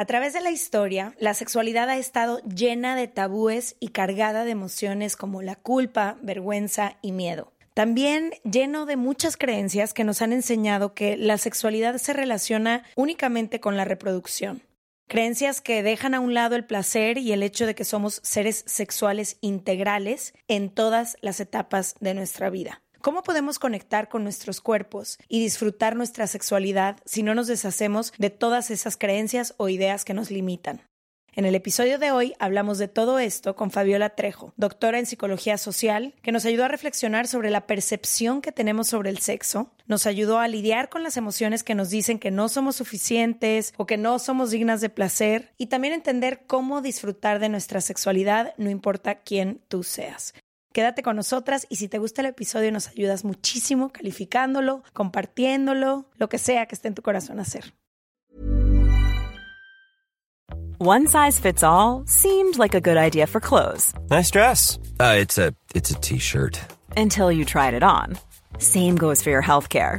A través de la historia, la sexualidad ha estado llena de tabúes y cargada de emociones como la culpa, vergüenza y miedo. También lleno de muchas creencias que nos han enseñado que la sexualidad se relaciona únicamente con la reproducción. Creencias que dejan a un lado el placer y el hecho de que somos seres sexuales integrales en todas las etapas de nuestra vida. ¿Cómo podemos conectar con nuestros cuerpos y disfrutar nuestra sexualidad si no nos deshacemos de todas esas creencias o ideas que nos limitan? En el episodio de hoy hablamos de todo esto con Fabiola Trejo, doctora en psicología social, que nos ayudó a reflexionar sobre la percepción que tenemos sobre el sexo, nos ayudó a lidiar con las emociones que nos dicen que no somos suficientes o que no somos dignas de placer y también entender cómo disfrutar de nuestra sexualidad no importa quién tú seas. Quédate con nosotras y si te gusta el episodio nos ayudas muchísimo calificándolo, compartiéndolo, lo que sea que esté en tu corazón hacer. One size fits all seemed like a good idea for clothes. Nice dress. Uh, it's a it's a t-shirt. Until you tried it on. Same goes for your healthcare.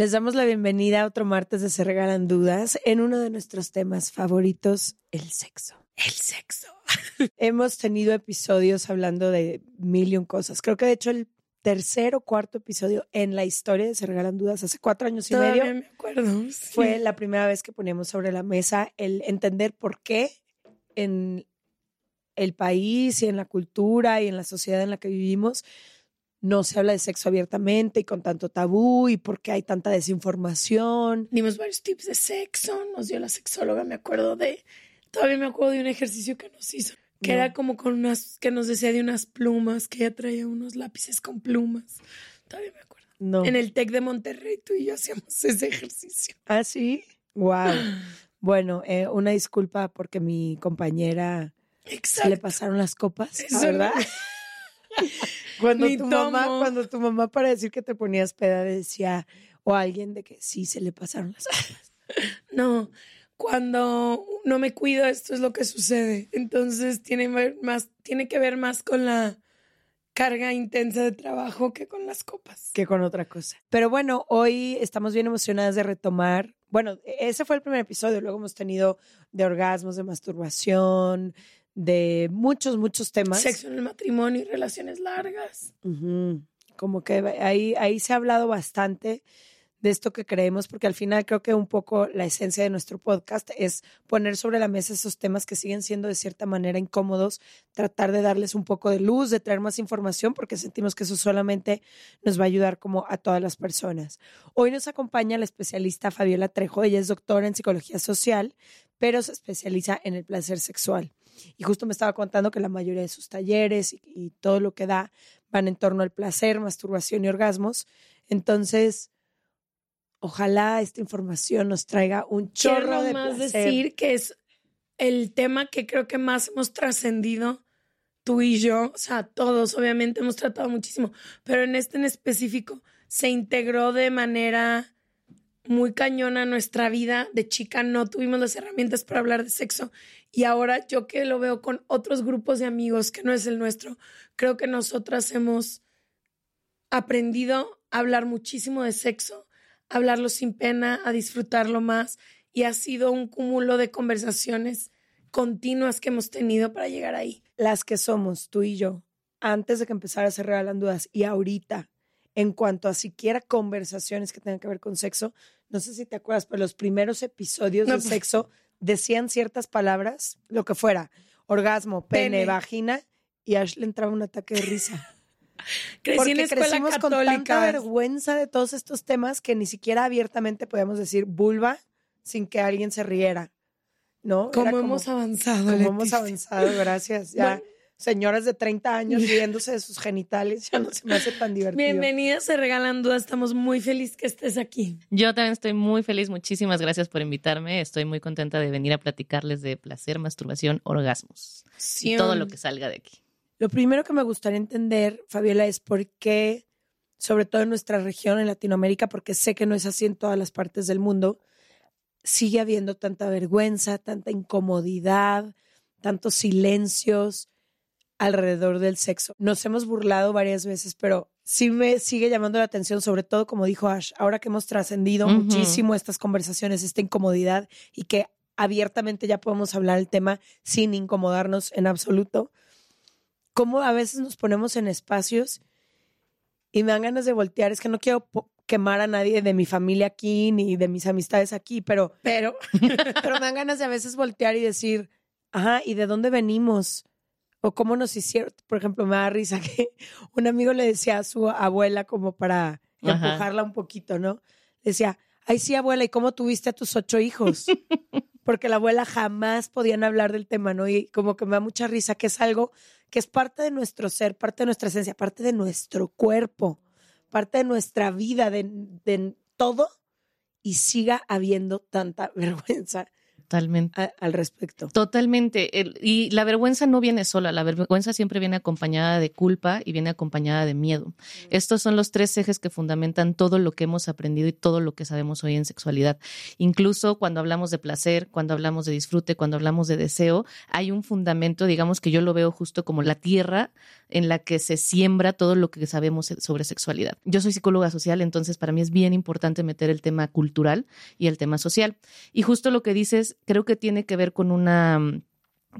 Les damos la bienvenida a otro martes de Se Regalan Dudas en uno de nuestros temas favoritos, el sexo. El sexo. Hemos tenido episodios hablando de mil cosas. Creo que de hecho el tercer o cuarto episodio en la historia de Se Regalan Dudas hace cuatro años y Todavía medio. me acuerdo. Fue la primera vez que poníamos sobre la mesa el entender por qué en el país y en la cultura y en la sociedad en la que vivimos no se habla de sexo abiertamente y con tanto tabú y por qué hay tanta desinformación. Dimos varios tips de sexo, nos dio la sexóloga, me acuerdo de, todavía me acuerdo de un ejercicio que nos hizo, que No. era como con unas, que nos decía de unas plumas, que ella traía unos lápices con plumas. Todavía me acuerdo. No. En el TEC de Monterrey tú y yo hacíamos ese ejercicio. ¿Ah, sí? Wow. Bueno, eh, una disculpa porque mi compañera se le Exacto. pasaron las copas, ¿verdad? cuando Ni tu mamá, cuando tu mamá para decir que te ponías peda decía o alguien de que sí se le pasaron las copas. No, cuando no me cuido, esto es lo que sucede. Entonces tiene, más, tiene que ver más con la carga intensa de trabajo que con las copas. que con otra cosa. Pero bueno, hoy estamos bien emocionadas de retomar. Bueno, ese fue el primer episodio. Luego hemos tenido de orgasmos, de masturbación, de muchos, muchos temas. Sexo en el matrimonio y relaciones largas. Como que ahí, ahí se ha hablado bastante de esto que creemos, porque al final creo que un poco la esencia de nuestro podcast es poner sobre la mesa esos temas que siguen siendo de cierta manera incómodos, tratar de darles un poco de luz, de traer más información, porque sentimos que eso solamente nos va a ayudar como a todas las personas. Hoy nos acompaña la especialista Fabiola Trejo, ella es doctora en psicología social, pero se especializa en el placer sexual. Y justo me estaba contando que la mayoría de sus talleres y, y todo lo que da van en torno al placer, masturbación y orgasmos. Entonces, ojalá esta información nos traiga un chorro Quiero de más placer. decir que es el tema que creo que más hemos trascendido tú y yo, o sea, todos obviamente hemos tratado muchísimo, pero en este en específico se integró de manera muy cañona nuestra vida. De chica no tuvimos las herramientas para hablar de sexo y ahora yo que lo veo con otros grupos de amigos que no es el nuestro, creo que nosotras hemos aprendido a hablar muchísimo de sexo, a hablarlo sin pena, a disfrutarlo más y ha sido un cúmulo de conversaciones continuas que hemos tenido para llegar ahí. Las que somos, tú y yo, antes de que empezara a ser regalan dudas y ahorita, en cuanto a siquiera conversaciones que tengan que ver con sexo, no sé si te acuerdas, pero los primeros episodios de pues sexo decían ciertas palabras, lo que fuera, orgasmo, pene, vagina, y a Ash le entraba un ataque de risa. Porque crecimos con tanta vergüenza de todos estos temas que ni siquiera abiertamente podíamos decir vulva sin que alguien se riera. ¿No? Como, hemos avanzado. Como hemos avanzado, gracias. Ya. Señoras de 30 años riéndose de sus genitales, ya no se me hace tan divertido. Bienvenida, se regalan dudas, estamos muy felices que estés aquí. Yo también estoy muy feliz, muchísimas gracias por invitarme, estoy muy contenta de venir a platicarles de placer, masturbación, orgasmos y todo lo que salga de aquí. Lo primero que me gustaría entender, Fabiola, es por qué, sobre todo en nuestra región, en Latinoamérica, porque sé que no es así en todas las partes del mundo, sigue habiendo tanta vergüenza, tanta incomodidad, tantos silencios alrededor del sexo. Nos hemos burlado varias veces, pero sí me sigue llamando la atención, sobre todo como dijo Ash, ahora que hemos trascendido muchísimo estas conversaciones, esta incomodidad y que abiertamente ya podemos hablar el tema sin incomodarnos en absoluto cómo a veces nos ponemos en espacios y me dan ganas de voltear. Es que no quiero quemar a nadie de mi familia aquí ni de mis amistades aquí, pero, pero, pero me dan ganas de a veces voltear y decir, ajá, ¿y de dónde venimos? O cómo nos hicieron. Por ejemplo, me da risa que un amigo le decía a su abuela como para empujarla un poquito, ¿no? decía, ay sí, abuela, ¿y cómo tuviste a tus ocho hijos? Porque la abuela jamás podían hablar del tema, ¿no? Y como que me da mucha risa que es algo que es parte de nuestro ser, parte de nuestra esencia, parte de nuestro cuerpo, parte de nuestra vida, de, de todo, y siga habiendo tanta vergüenza Totalmente. al respecto. Totalmente. y la vergüenza no viene sola, la vergüenza siempre viene acompañada de culpa y viene acompañada de miedo. Mm. Estos son los tres ejes que fundamentan todo lo que hemos aprendido y todo lo que sabemos hoy en sexualidad. Incluso cuando hablamos de placer, cuando hablamos de disfrute, cuando hablamos de deseo, hay un fundamento, digamos que yo lo veo justo como la tierra en la que se siembra todo lo que sabemos sobre sexualidad. Yo soy psicóloga social, entonces para mí es bien importante meter el tema cultural y el tema social. Y justo lo que dices creo que tiene que ver con una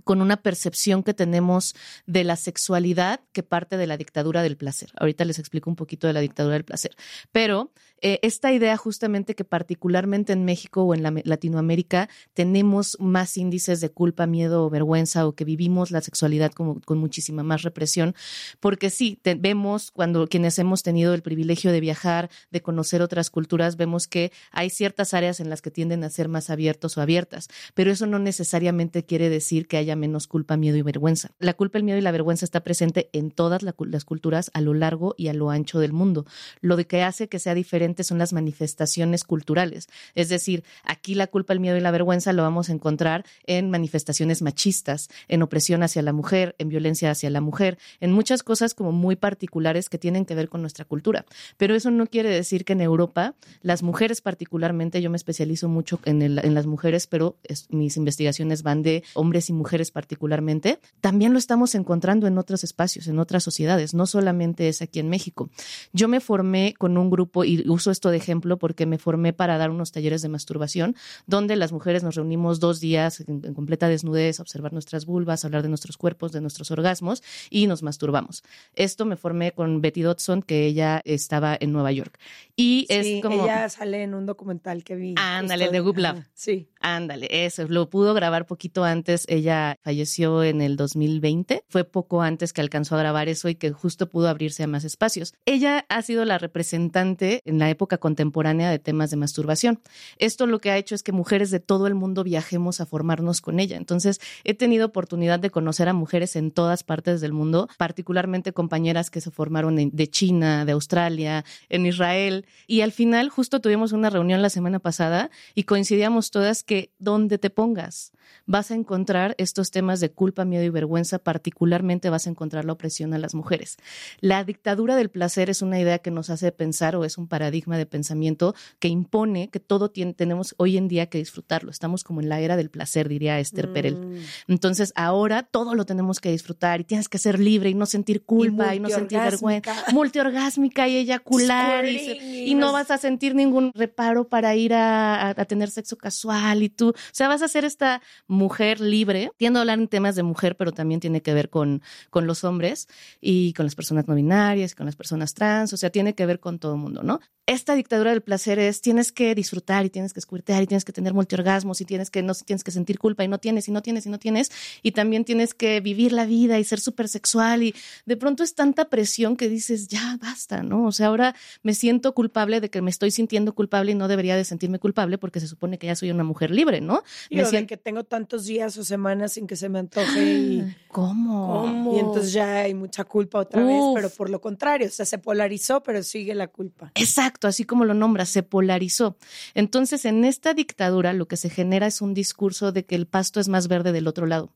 con una percepción que tenemos de la sexualidad que parte de la dictadura del placer. Ahorita les explico un poquito de la dictadura del placer. Pero eh, esta idea justamente que particularmente en México o en Latinoamérica tenemos más índices de culpa, miedo o vergüenza o que vivimos la sexualidad como, con muchísima más represión, porque sí, vemos cuando quienes hemos tenido el privilegio de viajar, de conocer otras culturas, vemos que hay ciertas áreas en las que tienden a ser más abiertos o abiertas, pero eso no necesariamente quiere decir que haya menos culpa, miedo y vergüenza. La culpa, el miedo y la vergüenza está presente en todas las culturas a lo largo y a lo ancho del mundo. Lo que hace que sea diferente son las manifestaciones culturales. Es decir, aquí la culpa, el miedo y la vergüenza lo vamos a encontrar en manifestaciones machistas, en opresión hacia la mujer, en violencia hacia la mujer, en muchas cosas como muy particulares que tienen que ver con nuestra cultura. Pero eso no quiere decir que en Europa las mujeres particularmente, yo me especializo mucho en, en las mujeres, pero mis investigaciones van de hombres y mujeres particularmente, también lo estamos encontrando en otros espacios, en otras sociedades, no solamente es aquí en México. Yo me formé con un grupo y uso esto de ejemplo porque me formé para dar unos talleres de masturbación donde las mujeres nos reunimos dos días en, completa desnudez, observar nuestras vulvas, hablar de nuestros cuerpos, de nuestros orgasmos y nos masturbamos. Esto me formé con Betty Dodson, que ella estaba en Nueva York. Y es como... Ella sale en un documental que vi. Ándale, de Love. Sí. Ándale, eso. Lo pudo grabar poquito antes. Ella falleció en el 2020. Fue poco antes que alcanzó a grabar eso y que justo pudo abrirse a más espacios. Ella ha sido la representante en la época contemporánea de temas de masturbación. Esto lo que ha hecho es que mujeres de todo el mundo viajemos a formarnos con ella. Entonces, he tenido oportunidad de conocer a mujeres en todas partes del mundo, particularmente compañeras que se formaron de China, de Australia, en Israel. Y al final, justo tuvimos una reunión la semana pasada y coincidíamos todas que donde te pongas, vas a encontrar estos temas de culpa, miedo y vergüenza, particularmente vas a encontrar la opresión a las mujeres. La dictadura del placer es una idea que nos hace pensar o es un paradigma de pensamiento que impone que todo tenemos hoy en día que disfrutarlo. Estamos como en la era del placer, diría Esther Perel. Mm. Entonces ahora todo lo tenemos que disfrutar y tienes que ser libre y no sentir culpa y, no sentir vergüenza. Multiorgásmica y eyacular y, no vas a sentir ningún reparo para ir a, a tener sexo casual y tú, o sea, vas a ser esta mujer libre. Tiendo a hablar en temas de mujer, pero también tiene que ver con, con los hombres y con las personas no binarias, con las personas trans, o sea, tiene que ver con todo el mundo, ¿no? Esta dictadura del placer es tienes que disfrutar y tienes que escuirtear y tienes que tener multiorgasmos y tienes que no tienes que sentir culpa y no tienes y no tienes y no tienes y también tienes que vivir la vida y ser súper sexual y de pronto es tanta presión que dices, ya basta, ¿no? O sea, ahora me siento culpable de que me estoy sintiendo culpable y no debería de sentirme culpable porque se supone que ya soy una mujer libre, ¿no? Y me que tengo tantos días o semanas sin que se me antoje y ¿Cómo? Y entonces ya hay mucha culpa otra vez, pero por lo contrario, o sea, se polarizó, pero sigue la culpa. Exacto, así como lo nombra, se polarizó. Entonces, en esta dictadura lo que se genera es un discurso de que el pasto es más verde del otro lado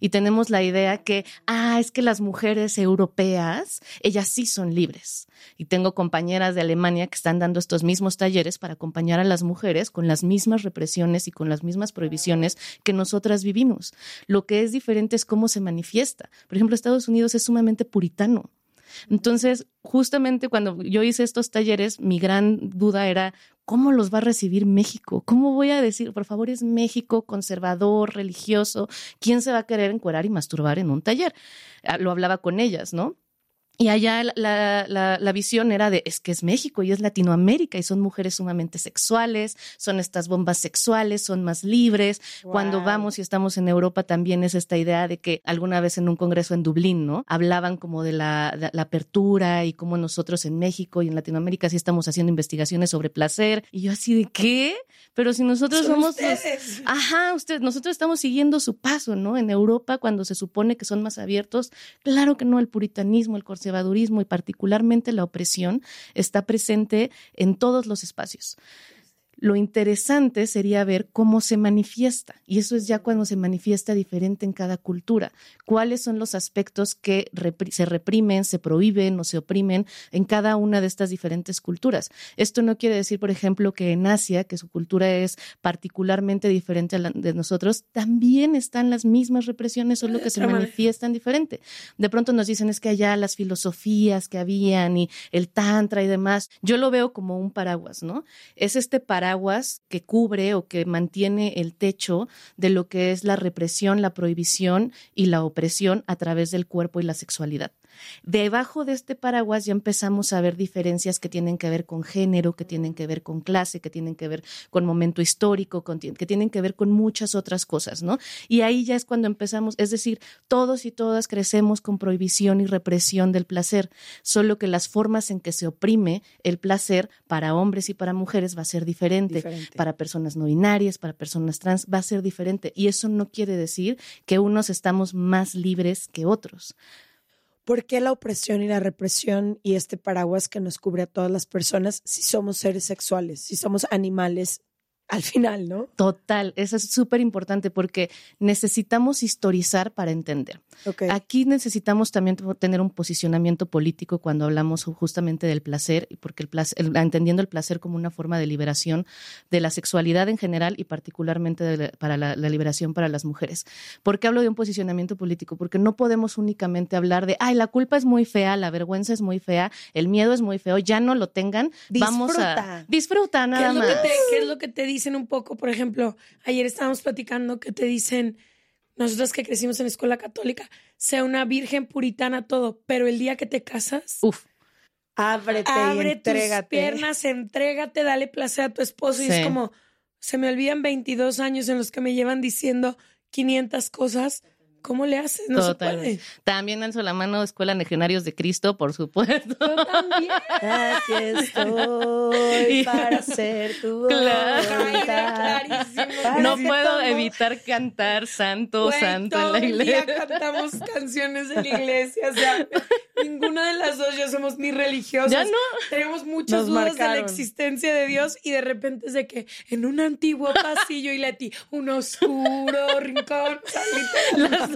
y tenemos la idea que, ah, es que las mujeres europeas, ellas sí son libres. Y tengo compañeras de Alemania que están dando estos mismos talleres para acompañar a las mujeres con las mismas represiones y con las mismas prohibiciones que nosotras vivimos. Lo que es diferente es cómo se manifiesta. Por ejemplo, Estados Unidos es sumamente puritano. Entonces, justamente cuando yo hice estos talleres, mi gran duda era, ¿cómo los va a recibir México? ¿Cómo voy a decir, por favor, es México conservador, religioso? ¿Quién se va a querer encuerar y masturbar en un taller? Ah, lo hablaba con ellas, ¿no? Y allá la, la, la, visión era de, es que es México y es Latinoamérica y son mujeres sumamente sexuales, son estas bombas sexuales, son más libres. Cuando vamos y estamos en Europa también es esta idea de que alguna vez en un congreso en Dublín, ¿no? Hablaban como de la, la apertura y cómo nosotros en México y en Latinoamérica sí estamos haciendo investigaciones sobre placer. Y yo así de, ¿qué? Pero si nosotros somos... ajá, usted, nosotros estamos siguiendo su paso, ¿no? En Europa cuando se supone que son más abiertos, claro que no, el puritanismo, el conservadurismo y particularmente la opresión está presente en todos los espacios. Lo interesante sería ver cómo se manifiesta, y eso es ya cuando se manifiesta diferente en cada cultura. ¿Cuáles son los aspectos que se reprimen, se prohíben o se oprimen en cada una de estas diferentes culturas? Esto no quiere decir, por ejemplo, que en Asia, que su cultura es particularmente diferente a la de nosotros, también están las mismas represiones, solo que se manifiestan diferente. De pronto nos dicen es que allá las filosofías que habían y el tantra y demás, yo lo veo como un paraguas, ¿no? Es este paraguas aguas que cubre o que mantiene el techo de lo que es la represión, la prohibición y la opresión a través del cuerpo y la sexualidad. Debajo de este paraguas ya empezamos a ver diferencias que tienen que ver con género, que tienen que ver con clase, que tienen que ver con momento histórico, que tienen que ver con muchas otras cosas, ¿no? Y ahí ya es cuando empezamos, es decir, todos y todas crecemos con prohibición y represión del placer, solo que las formas en que se oprime el placer para hombres y para mujeres va a ser diferente, para personas no binarias, para personas trans va a ser diferente y eso no quiere decir que unos estamos más libres que otros. ¿Por qué la opresión y la represión y este paraguas que nos cubre a todas las personas si somos seres sexuales, si somos animales al final, ¿no? Total, eso es súper importante porque necesitamos historizar para entender. Aquí necesitamos también tener un posicionamiento político cuando hablamos justamente del placer, porque el placer, entendiendo el placer como una forma de liberación de la sexualidad en general y particularmente para la, liberación para las mujeres. ¿Por qué hablo de un posicionamiento político? Porque no podemos únicamente hablar de, ay, la culpa es muy fea, la vergüenza es muy fea, el miedo es muy feo, ya no lo tengan, vamos a... Disfruta nada más. ¿Qué es lo que te dicen un poco, por ejemplo, ayer estábamos platicando que te dicen, nosotras que crecimos en escuela católica, sea una virgen puritana todo, pero el día que te casas, Uf. ábrete abre y tus piernas, entrégate, dale placer a tu esposo. Y es como, se me olvidan 22 años en los que me llevan diciendo 500 cosas ¿Cómo le haces? No se puede. También alzo la mano Escuela Legionarios de Cristo, por supuesto. Yo también. Aquí estoy para ser tu claro. No puedo evitar cantar Santo, Santo en la iglesia. Día cantamos canciones de la iglesia, o sea, ninguna de las dos ya somos ni religiosas. Ya no. Teníamos muchas Nos dudas de la existencia de Dios y de repente es de que en un antiguo pasillo y Leti, un oscuro rincón.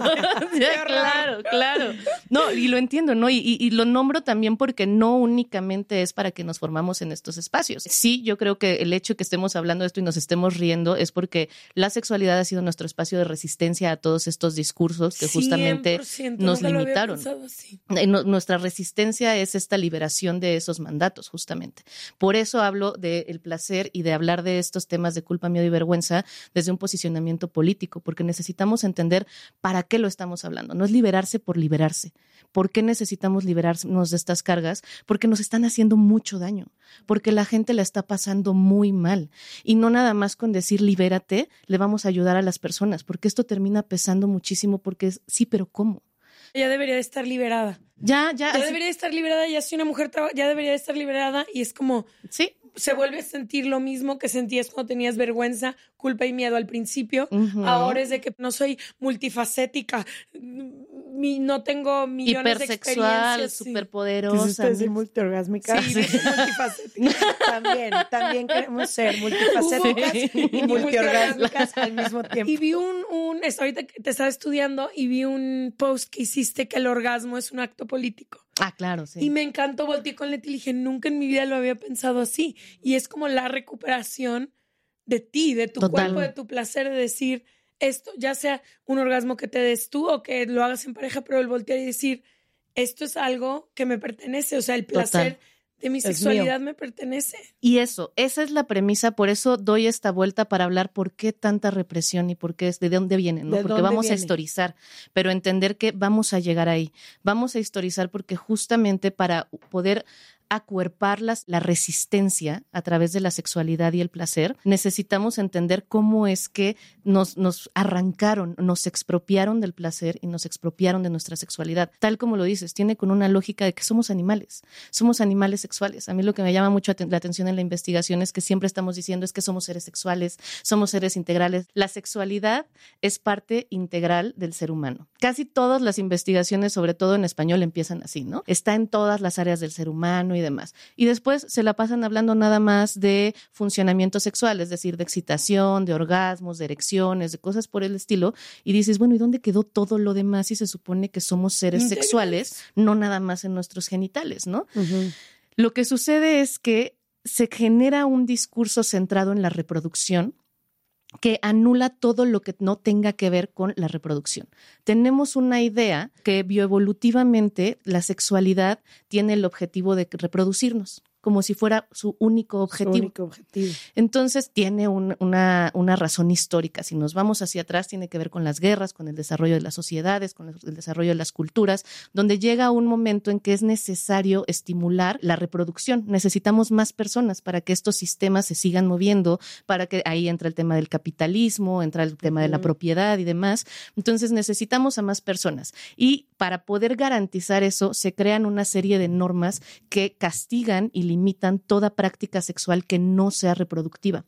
O sea, claro, claro. No, y lo entiendo, ¿no? Y, y- y lo nombro también porque no únicamente es para que nos formamos en estos espacios. Sí, yo creo que el hecho que estemos hablando de esto y nos estemos riendo es porque la sexualidad ha sido nuestro espacio de resistencia a todos estos discursos que justamente 100%, nos limitaron. Eh, Nuestra resistencia es esta liberación de esos mandatos, justamente. Por eso hablo del placer y de hablar de estos temas de culpa, miedo y vergüenza desde un posicionamiento político, porque necesitamos entender para qué lo estamos hablando. No es liberarse por liberarse. ¿Por qué necesitamos liberarnos de estas cargas? Porque nos están haciendo mucho daño, porque la gente la está pasando muy mal. Y no nada más con decir libérate, le vamos a ayudar a las personas, porque esto termina pesando muchísimo, porque es, sí, pero ¿cómo? Ya debería de estar liberada. Ya, ya. Ya así- debería de estar liberada, ya si una mujer ya debería de estar liberada y es como Sí, se vuelve a sentir lo mismo que sentías cuando tenías vergüenza, culpa y miedo al principio. Ahora es de que no soy multifacética, mi- no tengo millones de experiencias. sí. superpoderosa. Decir multiorgásmica. Sí, multifacética. también, también queremos ser multifacéticas Sí. y multiorgásmicas al mismo tiempo. Y vi un, un, ahorita que te estaba estudiando y vi un post que hiciste que el orgasmo es un acto político. Ah, claro, sí. Y me encantó, volteé con Leti y dije, nunca en mi vida lo había pensado así. Y es como la recuperación de ti, de tu Total. cuerpo, de tu placer, de decir esto, ya sea un orgasmo que te des tú o que lo hagas en pareja, pero el voltear y decir, esto es algo que me pertenece, o sea, el placer Total. De mi sexualidad me pertenece. Y eso, esa es la premisa, por eso doy esta vuelta para hablar por qué tanta represión y por qué es, de dónde viene, ¿no? ¿De Porque vamos a historizar, pero entender que vamos a llegar ahí. Vamos a historizar porque justamente para poder acuerpar las- la resistencia a través de la sexualidad y el placer, necesitamos entender cómo es que nos, nos arrancaron, nos expropiaron del placer y nos expropiaron de nuestra sexualidad. Tal como lo dices, tiene con una lógica de que somos animales, somos animales sexuales. A mí lo que me llama mucho la atención en la investigación es que siempre estamos diciendo es que somos seres sexuales, somos seres integrales. La sexualidad es parte integral del ser humano. Casi todas las investigaciones, sobre todo en español, empiezan así, ¿no? Está en todas las áreas del ser humano y demás. Y después se la pasan hablando nada más de funcionamiento sexual, es decir, de excitación, de orgasmos, de erecciones, de cosas por el estilo. Y dices, bueno, ¿y dónde quedó todo lo demás si se supone que somos seres sexuales, no nada más en nuestros genitales, ¿no? Lo que sucede es que se genera un discurso centrado en la reproducción que anula todo lo que no tenga que ver con la reproducción. Tenemos una idea que bioevolutivamente la sexualidad tiene el objetivo de reproducirnos, como si fuera su único objetivo. Su único objetivo. Entonces tiene un- una, una razón histórica. Si nos vamos hacia atrás, tiene que ver con las guerras, con el desarrollo de las sociedades, con el desarrollo de las culturas, donde llega un momento en que es necesario estimular la reproducción. Necesitamos más personas para que estos sistemas se sigan moviendo, para que ahí entra el tema del capitalismo, entra el tema de la propiedad y demás. Entonces necesitamos a más personas. Y para poder garantizar eso, se crean una serie de normas que castigan y limitan toda práctica sexual que no sea reproductiva.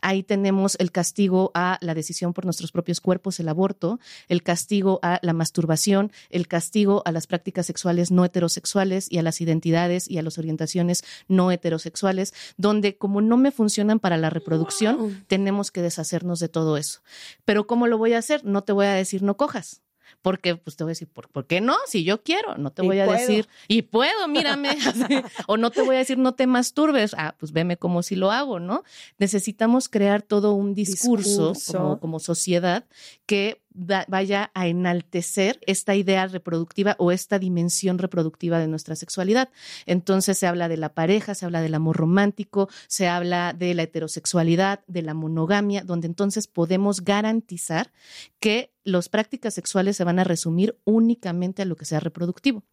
Ahí tenemos el castigo a la decisión por nuestros propios cuerpos, el aborto, el castigo a la masturbación, el castigo a las prácticas sexuales no heterosexuales y a las identidades y a las orientaciones no heterosexuales, donde como no me funcionan para la reproducción, Wow. tenemos que deshacernos de todo eso. Pero ¿cómo lo voy a hacer? No te voy a decir no cojas. Porque pues te voy a decir, ¿por, por qué no? Si yo quiero, no te Y voy a puedo. decir, y puedo, mírame. O no te voy a decir, no te masturbes. Ah, pues veme como si lo hago, ¿no? Necesitamos crear todo un discurso, Discurso. Como, como sociedad que vaya a enaltecer esta idea reproductiva o esta dimensión reproductiva de nuestra sexualidad. Entonces se habla de la pareja, se habla del amor romántico, se habla de la heterosexualidad, de la monogamia, donde entonces podemos garantizar que las prácticas sexuales se van a resumir únicamente a lo que sea reproductivo.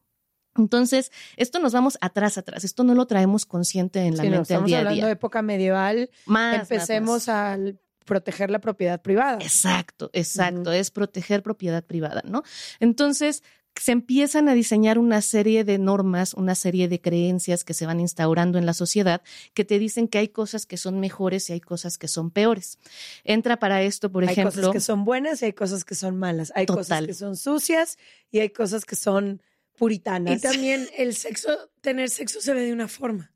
Entonces, esto nos vamos atrás, atrás. Esto no lo traemos consciente en la Sí, no, mente del estamos día a hablando día. de época medieval. Más, Empecemos más. a proteger la propiedad privada. Exacto, exacto. Es proteger propiedad privada, ¿no? Entonces, se empiezan a diseñar una serie de normas, una serie de creencias que se van instaurando en la sociedad que te dicen que hay cosas que son mejores y hay cosas que son peores. Entra para esto, por hay ejemplo. cosas que son buenas y hay cosas que son malas. Hay cosas que son sucias y hay cosas que son puritanas. Y también el sexo, tener sexo se ve de una forma.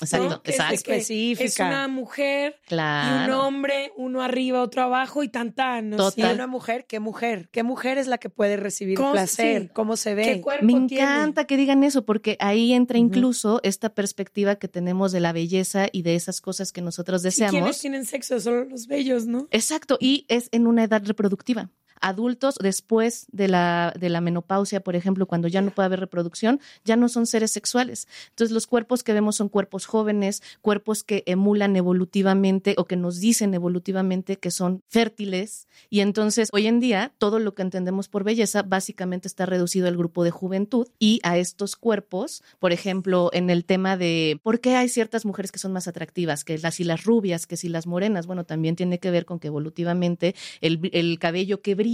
Exacto, exacto. específica. Es una mujer y un Claro. hombre, uno arriba, otro abajo y tan tan. ¿no? Y Total. una mujer, ¿qué mujer? ¿Qué mujer es la que puede recibir ¿Cómo- placer? sí. ¿Cómo se ve? ¿Qué cuerpo Me tiene? encanta que digan eso porque ahí entra incluso esta perspectiva que tenemos de la belleza y de esas cosas que nosotros ¿Y deseamos. quiénes tienen sexo? Solo los bellos, ¿no? Exacto, y es en una edad reproductiva. Adultos después de la, de la menopausia, por ejemplo, cuando ya no puede haber reproducción, ya no son seres sexuales. Entonces, los cuerpos que vemos son cuerpos jóvenes, cuerpos que emulan evolutivamente o que nos dicen evolutivamente que son fértiles. Y entonces, hoy en día, todo lo que entendemos por belleza básicamente está reducido al grupo de juventud y a estos cuerpos, por ejemplo, en el tema de por qué hay ciertas mujeres que son más atractivas, que las las rubias, que si las morenas, bueno, también tiene que ver con que evolutivamente el, el cabello que brilla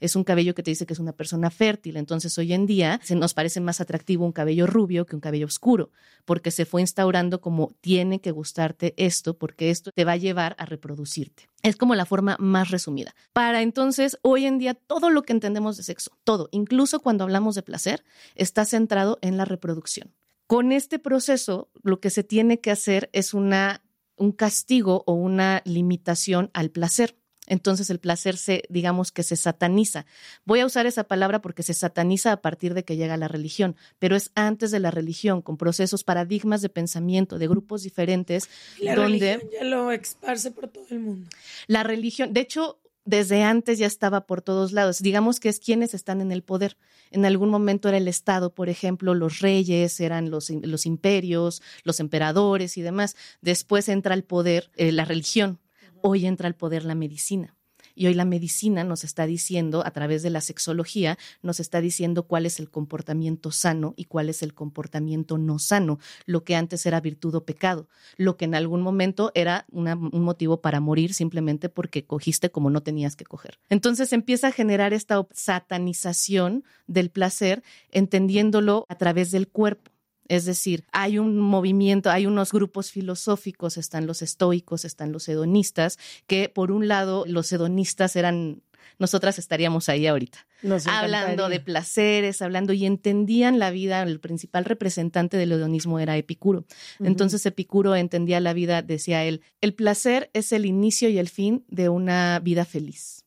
es un cabello que te dice que es una persona fértil. Entonces, hoy en día se nos parece más atractivo un cabello rubio que un cabello oscuro, porque se fue instaurando como tiene que gustarte esto, porque esto te va a llevar a reproducirte. Es como la forma más resumida. Para entonces, hoy en día, todo lo que entendemos de sexo, todo, incluso cuando hablamos de placer, está centrado en la reproducción. Con este proceso, lo que se tiene que hacer es una, un castigo o una limitación al placer. Entonces el placer se, digamos que se sataniza. Voy a usar esa palabra porque se sataniza a partir de que llega la religión, pero es antes de la religión, con procesos, paradigmas de pensamiento de grupos diferentes, la donde religión ya lo esparce por todo el mundo. la religión, de hecho, desde antes ya estaba por todos lados. Digamos que es quienes están en el poder. En algún momento era el Estado, por ejemplo, los reyes, eran los, los imperios, los emperadores y demás. Después entra el poder eh, la religión. Hoy entra al poder la medicina. Y hoy la medicina nos está diciendo, a través de la sexología, nos está diciendo cuál es el comportamiento sano y cuál es el comportamiento no sano, lo que antes era virtud o pecado, lo que en algún momento era un motivo para morir simplemente porque cogiste como no tenías que coger. Entonces empieza a generar esta satanización del placer, entendiéndolo a través del cuerpo. Es decir, hay un movimiento, hay unos grupos filosóficos, están los estoicos, están los hedonistas, que por un lado los hedonistas eran, nosotras estaríamos ahí ahorita, Nos hablando de placeres, hablando y entendían la vida, el principal representante del hedonismo era Epicuro. Entonces Epicuro entendía la vida, decía él, el placer es el inicio y el fin de una vida feliz.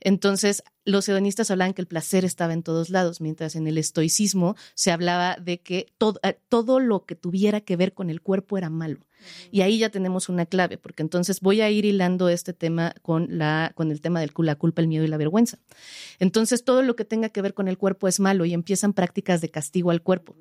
Entonces, los hedonistas hablaban que el placer estaba en todos lados, mientras en el estoicismo se hablaba de que todo, eh, todo lo que tuviera que ver con el cuerpo era malo. Y ahí ya tenemos una clave, porque entonces voy a ir hilando este tema con, la, con el tema de la culpa, el miedo y la vergüenza. Entonces, todo lo que tenga que ver con el cuerpo es malo y empiezan prácticas de castigo al cuerpo.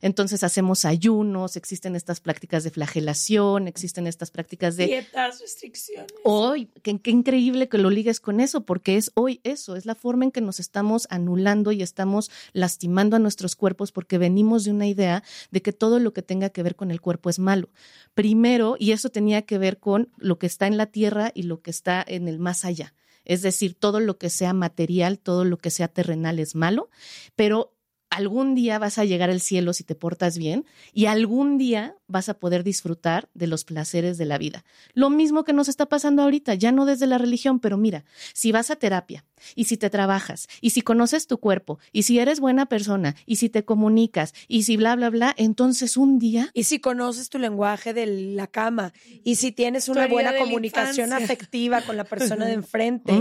Entonces hacemos ayunos, existen estas prácticas de flagelación, existen estas prácticas de Dietas, restricciones. hoy, qué, qué increíble que lo ligues con eso, porque es hoy eso, es la forma en que nos estamos anulando y estamos lastimando a nuestros cuerpos porque venimos de una idea de que todo lo que tenga que ver con el cuerpo es malo. Primero, y eso tenía que ver con lo que está en la tierra y lo que está en el más allá. Es decir, todo lo que sea material, todo lo que sea terrenal es malo, pero algún día vas a llegar al cielo si te portas bien y algún día vas a poder disfrutar de los placeres de la vida. Lo mismo que nos está pasando ahorita, ya no desde la religión, pero mira, si vas a terapia y si te trabajas y si conoces tu cuerpo y si eres buena persona y si te comunicas y si bla, bla, bla, entonces un día Y si conoces tu lenguaje de la cama, y si tienes una buena comunicación infancia. afectiva con la persona de enfrente,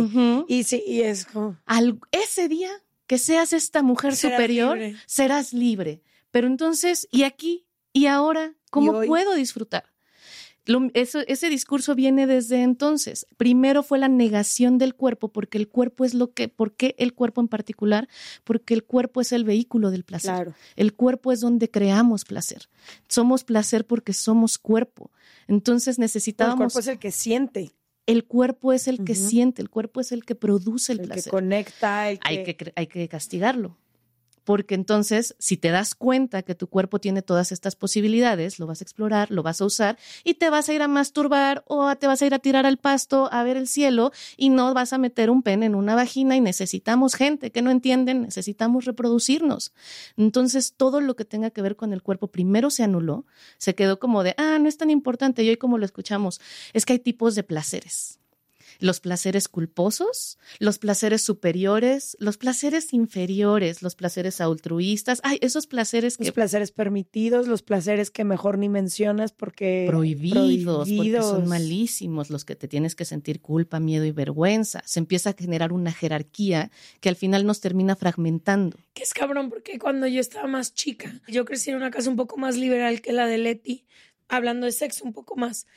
y si, y es como, al- ese día que seas esta mujer Serás superior, libre. serás libre. Pero entonces, ¿y aquí? ¿Y ahora? ¿Cómo puedo disfrutar? Lo- eso- ese discurso viene desde entonces. Primero fue la negación del cuerpo, porque el cuerpo es lo que, ¿por qué el cuerpo en particular? Porque el cuerpo es el vehículo del placer. claro. El cuerpo es donde creamos placer. Somos placer porque somos cuerpo. Entonces El necesitábamos. cuerpo es el que siente, el cuerpo es el que siente, el cuerpo es el que produce el, el que placer conecta, el que, hay que, hay que castigarlo. Porque entonces, si te das cuenta que tu cuerpo tiene todas estas posibilidades, lo vas a explorar, lo vas a usar y te vas a ir a masturbar o te vas a ir a tirar al pasto a ver el cielo y no vas a meter un pene en una vagina y necesitamos gente que no entienden, necesitamos reproducirnos. Entonces, todo lo que tenga que ver con el cuerpo primero se anuló, se quedó como de, ah, no es tan importante y hoy como lo escuchamos, es que hay tipos de placeres. Los placeres culposos, los placeres superiores, los placeres inferiores, los placeres altruistas. Ay, esos placeres que... Los placeres permitidos, los placeres que mejor ni mencionas porque... Prohibidos, porque son malísimos, los que te tienes que sentir culpa, miedo y vergüenza. Se empieza a generar una jerarquía que al final nos termina fragmentando. Que es cabrón, porque cuando yo estaba más chica, yo crecí en una casa un poco más liberal que la de Leti, hablando de sexo un poco más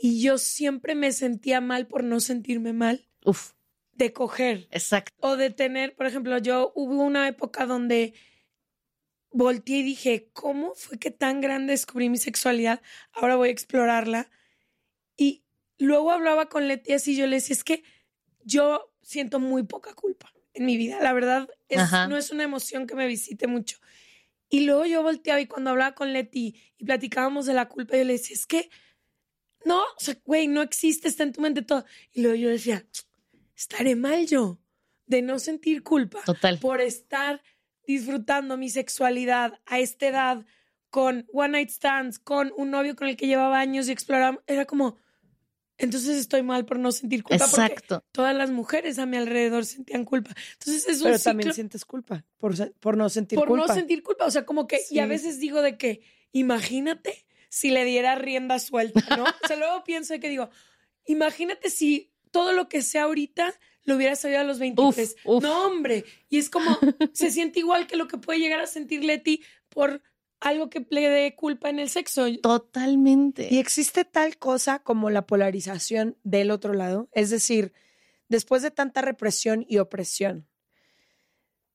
y yo siempre me sentía mal por no sentirme mal. Uf. De coger. Exacto. O de tener, por ejemplo, yo hubo una época donde volteé y dije, ¿cómo fue que tan grande descubrí mi sexualidad? Ahora voy a explorarla. Y luego hablaba con Leti y yo le decía, es que yo siento muy poca culpa en mi vida. La verdad, no es una emoción que me visite mucho. Y luego yo volteaba y cuando hablaba con Leti y platicábamos de la culpa, yo le decía, es que no, o sea, güey, no existe, está en tu mente todo. Y luego yo decía, estaré mal yo de no sentir culpa Total. por estar disfrutando mi sexualidad a esta edad con one night stands, con un novio con el que llevaba años y exploraba. Era como, entonces estoy mal por no sentir culpa. Exacto. todas las mujeres a mi alrededor sentían culpa. Entonces es un Pero también sientes culpa por, por no sentir culpa. Por no sentir culpa. O sea, como que, y a veces digo de que, imagínate si le diera rienda suelta, ¿no? o sea, luego pienso que digo, imagínate si todo lo que sea ahorita lo hubiera sabido a los 23. No, hombre. Y es como, se siente igual que lo que puede llegar a sentir Leti por algo que le dé culpa en el sexo. Totalmente. Y existe tal cosa como la polarización del otro lado. Es decir, después de tanta represión y opresión,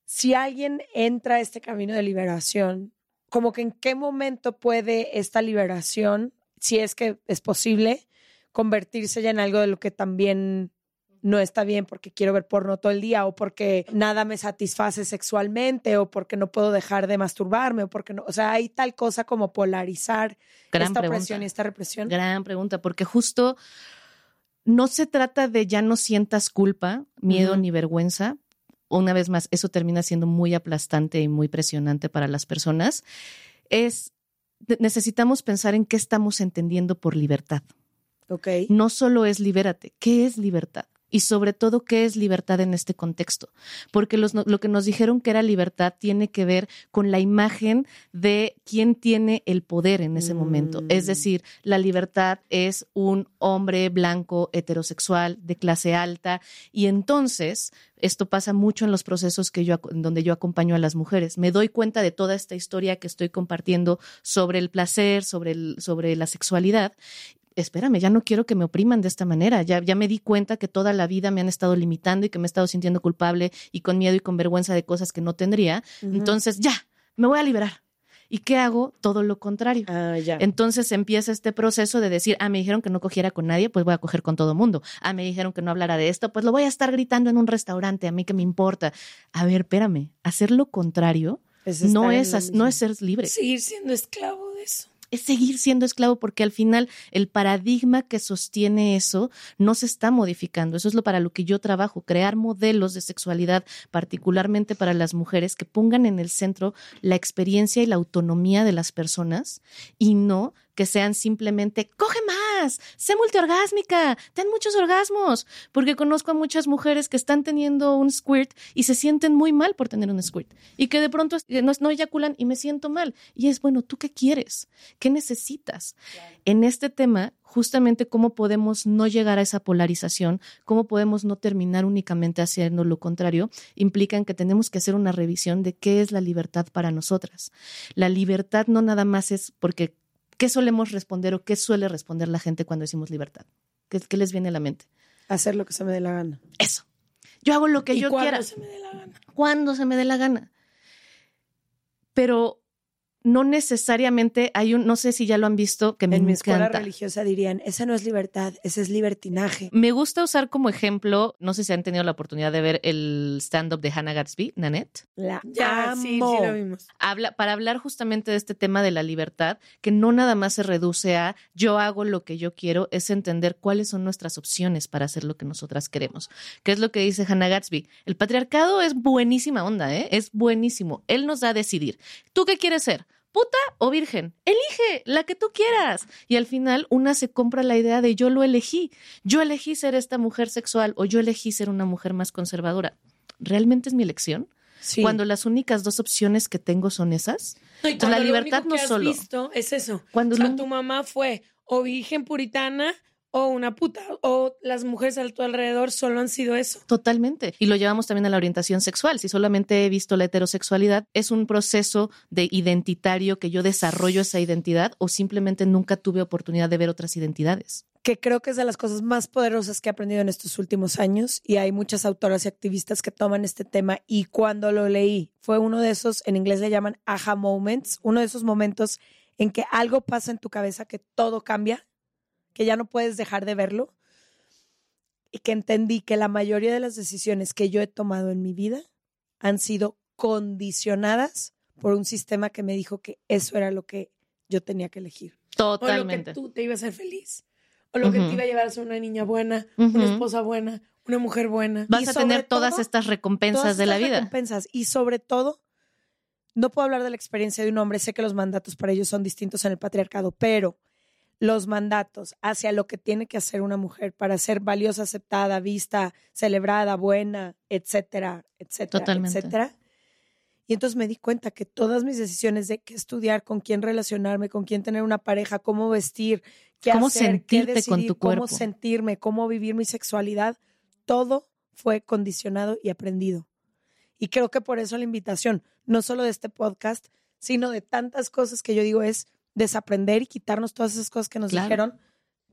si alguien entra a este camino de liberación como que en qué momento puede esta liberación, si es que es posible, convertirse ya en algo de lo que también no está bien porque quiero ver porno todo el día o porque nada me satisface sexualmente o porque no puedo dejar de masturbarme o porque no, o sea, hay tal cosa como polarizar esta opresión y esta represión. Gran pregunta, porque justo no se trata de ya no sientas culpa, miedo ni vergüenza, una vez más, eso termina siendo muy aplastante y muy presionante para las personas, es necesitamos pensar en qué estamos entendiendo por libertad. Okay. No solo es libérate, ¿qué es libertad? Y sobre todo qué es libertad en este contexto, porque lo que nos dijeron que era libertad tiene que ver con la imagen de quién tiene el poder en ese momento. Es mm. decir, la libertad es un hombre blanco heterosexual de clase alta y entonces esto pasa mucho en los procesos que yo donde yo acompaño a las mujeres. Me doy cuenta de toda esta historia que estoy compartiendo sobre el placer, sobre el, sobre la sexualidad espérame, ya no quiero que me opriman de esta manera, ya, ya me di cuenta que toda la vida me han estado limitando y que me he estado sintiendo culpable y con miedo y con vergüenza de cosas que no tendría, entonces ya, me voy a liberar. ¿Y qué hago? Todo lo contrario. Ah, ya. Entonces empieza este proceso de decir, ah, me dijeron que no cogiera con nadie, pues voy a coger con todo mundo. Ah, me dijeron que no hablara de esto, pues lo voy a estar gritando en un restaurante, a mí que me importa. A ver, espérame, hacer lo contrario no, es, no es ser libre. Seguir siendo esclavo de eso es seguir siendo esclavo porque al final el paradigma que sostiene eso no se está modificando. Eso es lo para lo que yo trabajo, crear modelos de sexualidad, particularmente para las mujeres, que pongan en el centro la experiencia y la autonomía de las personas y no que sean simplemente, coge más, sé multiorgásmica, ten muchos orgasmos, porque conozco a muchas mujeres que están teniendo un squirt y se sienten muy mal por tener un squirt y que de pronto eh, no, no eyaculan y me siento mal. Y es, bueno, ¿tú qué quieres? ¿Qué necesitas? En este tema, justamente cómo podemos no llegar a esa polarización, cómo podemos no terminar únicamente haciendo lo contrario, implican que tenemos que hacer una revisión de qué es la libertad para nosotras. La libertad no nada más es porque ¿qué solemos responder o qué suele responder la gente cuando decimos libertad? ¿Qué, les viene a la mente? Hacer lo que se me dé la gana. Eso. Yo hago lo que yo quiera. Cuando se me dé la gana. Cuando se me dé la gana. Pero no necesariamente hay un, no sé si ya lo han visto, que me En mi escuela religiosa dirían, esa no es libertad, ese es libertinaje. Me gusta usar como ejemplo, no sé si han tenido la oportunidad de ver el stand-up de Hannah Gatsby, Nanette. La ya, amo. Sí, sí lo vimos. Habla, para hablar justamente de este tema de la libertad, que no nada más se reduce a yo hago lo que yo quiero, es entender cuáles son nuestras opciones para hacer lo que nosotras queremos. ¿Qué es lo que dice Hannah Gatsby? El patriarcado es buenísima onda, ¿eh? Es buenísimo. Él nos da a decidir. ¿Tú qué quieres ser? Puta o virgen. Elige la que tú quieras. Y al final una se compra la idea de yo lo elegí. Yo elegí ser esta mujer sexual o yo elegí ser una mujer más conservadora. ¿Realmente es mi elección? Cuando las únicas dos opciones que tengo son esas. Entonces, la libertad no solo. Visto es eso. Cuando tu mamá fue o virgen puritana o una puta, o las mujeres a tu alrededor solo han sido eso. Totalmente. Y lo llevamos también a la orientación sexual. Si solamente he visto la heterosexualidad, es un proceso de identitario que yo desarrollo esa identidad o simplemente nunca tuve oportunidad de ver otras identidades que creo que es de las cosas más poderosas que he aprendido en estos últimos años y hay muchas autoras y activistas que toman este tema y cuando lo leí fue uno de esos, en inglés le llaman aha moments, uno de esos momentos en que algo pasa en tu cabeza que todo cambia que ya no puedes dejar de verlo y que entendí que la mayoría de las decisiones que yo he tomado en mi vida han sido condicionadas por un sistema que me dijo que eso era lo que yo tenía que elegir. Totalmente. O lo que tú te iba a hacer feliz. O lo que te iba a llevar a ser una niña buena, una esposa buena, una mujer buena. Vas a tener todas estas recompensas de la vida. Recompensas. Y sobre todo, no puedo hablar de la experiencia de un hombre, sé que los mandatos para ellos son distintos en el patriarcado, pero los mandatos hacia lo que tiene que hacer una mujer para ser valiosa, aceptada, vista, celebrada, buena, etcétera, etcétera, etcétera. Y entonces me di cuenta que todas mis decisiones de qué estudiar, con quién relacionarme, con quién tener una pareja, cómo vestir, qué cómo hacer, sentirte qué decidir, con tu cuerpo, cómo sentirme, cómo vivir mi sexualidad, todo fue condicionado y aprendido. Y creo que por eso la invitación, no solo de este podcast, sino de tantas cosas que yo digo es desaprender y quitarnos todas esas cosas que nos dijeron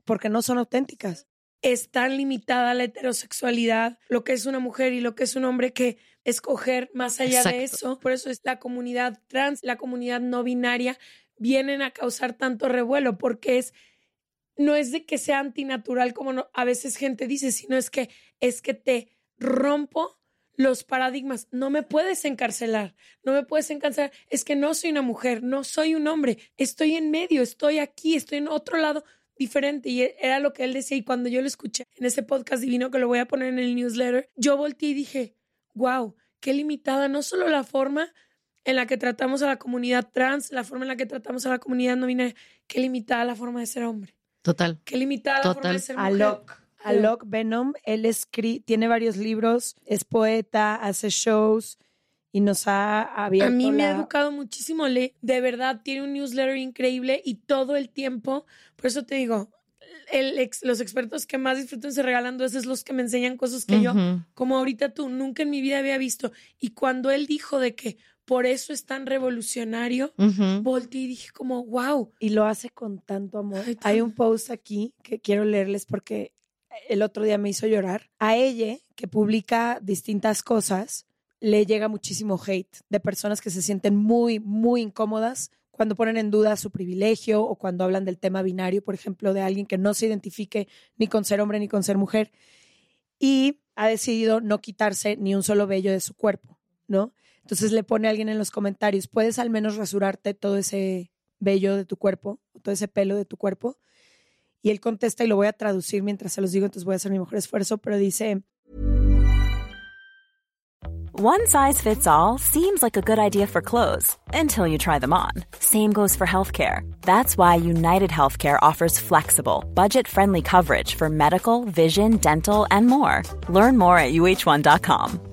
porque no son auténticas. Es tan limitada la heterosexualidad, lo que es una mujer y lo que es un hombre, que escoger más allá de eso. Por eso es la comunidad trans, la comunidad no binaria, vienen a causar tanto revuelo, porque es no es de que sea antinatural como a veces gente dice, sino es que es que te rompo los paradigmas. No me puedes encarcelar, no me puedes encarcelar. Es que no soy una mujer, no soy un hombre, estoy en medio, estoy aquí, estoy en otro lado diferente. Y era lo que él decía. Y cuando yo lo escuché en ese podcast divino que lo voy a poner en el newsletter, yo volteé y dije, wow, qué limitada, no solo la forma en la que tratamos a la comunidad trans, la forma en la que tratamos a la comunidad no binaria, qué limitada la forma de ser hombre. Total. Qué limitada la forma de ser mujer. Alok. Alok Venom, él tiene varios libros, es poeta, hace shows y nos ha abierto. A mí me ha educado muchísimo, Le. De verdad, tiene un newsletter increíble y todo el tiempo. Por eso te digo, el los expertos que más disfrutan se regalan es los que me enseñan cosas que yo, como ahorita tú, nunca en mi vida había visto. Y cuando él dijo de que por eso es tan revolucionario, volteé y dije como, wow. Y lo hace con tanto amor. Hay un post aquí que quiero leerles porque el otro día me hizo llorar. A ella, que publica distintas cosas, le llega muchísimo hate de personas que se sienten muy, muy incómodas cuando ponen en duda su privilegio o cuando hablan del tema binario, por ejemplo, de alguien que no se identifique ni con ser hombre ni con ser mujer. Y ha decidido no quitarse ni un solo vello de su cuerpo, ¿no? Entonces le pone a alguien en los comentarios, ¿puedes al menos rasurarte todo ese vello de tu cuerpo, todo ese pelo de tu cuerpo? Y él contesta y lo voy a traducir mientras se los digo, entonces voy a hacer mi mejor esfuerzo, pero dice... One size fits all seems like a good idea for clothes until you try them on. Same goes for healthcare. That's why United Healthcare offers flexible, budget-friendly coverage for medical, vision, dental, and more. Learn more at uh1.com.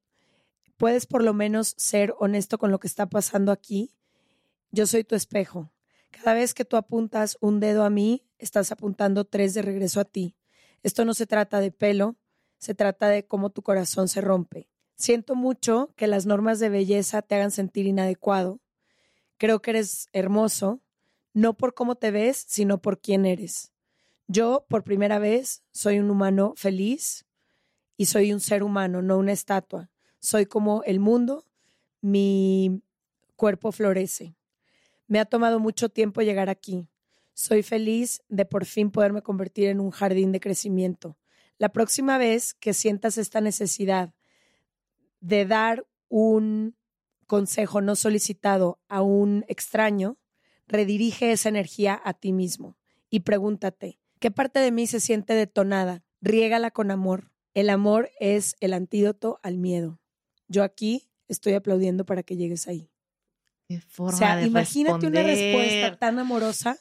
¿Puedes por lo menos ser honesto con lo que está pasando aquí? Yo soy tu espejo. Cada vez que tú apuntas un dedo a mí, estás apuntando tres de regreso a ti. Esto no se trata de pelo, se trata de cómo tu corazón se rompe. Siento mucho que las normas de belleza te hagan sentir inadecuado. Creo que eres hermoso, no por cómo te ves, sino por quién eres. Yo, por primera vez, soy un humano feliz y soy un ser humano, no una estatua. Soy como el mundo, mi cuerpo florece. Me ha tomado mucho tiempo llegar aquí. Soy feliz de por fin poderme convertir en un jardín de crecimiento. La próxima vez que sientas esta necesidad de dar un consejo no solicitado a un extraño, redirige esa energía a ti mismo y pregúntate, ¿qué parte de mí se siente detonada? Riégala con amor. El amor es el antídoto al miedo. Yo aquí estoy aplaudiendo para que llegues ahí o sea, imagínate una respuesta tan amorosa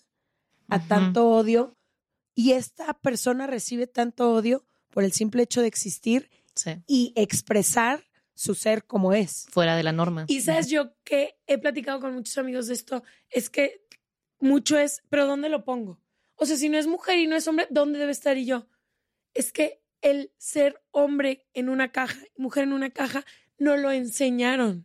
a tanto odio y esta persona recibe tanto odio por el simple hecho de existir y expresar su ser como es. Fuera de la norma. Y sabes yo que he platicado con muchos amigos de esto, es que mucho es, pero ¿dónde lo pongo? O sea, si no es mujer y no es hombre, ¿dónde debe estar y yo? Es que el ser hombre en una caja mujer en una caja no lo enseñaron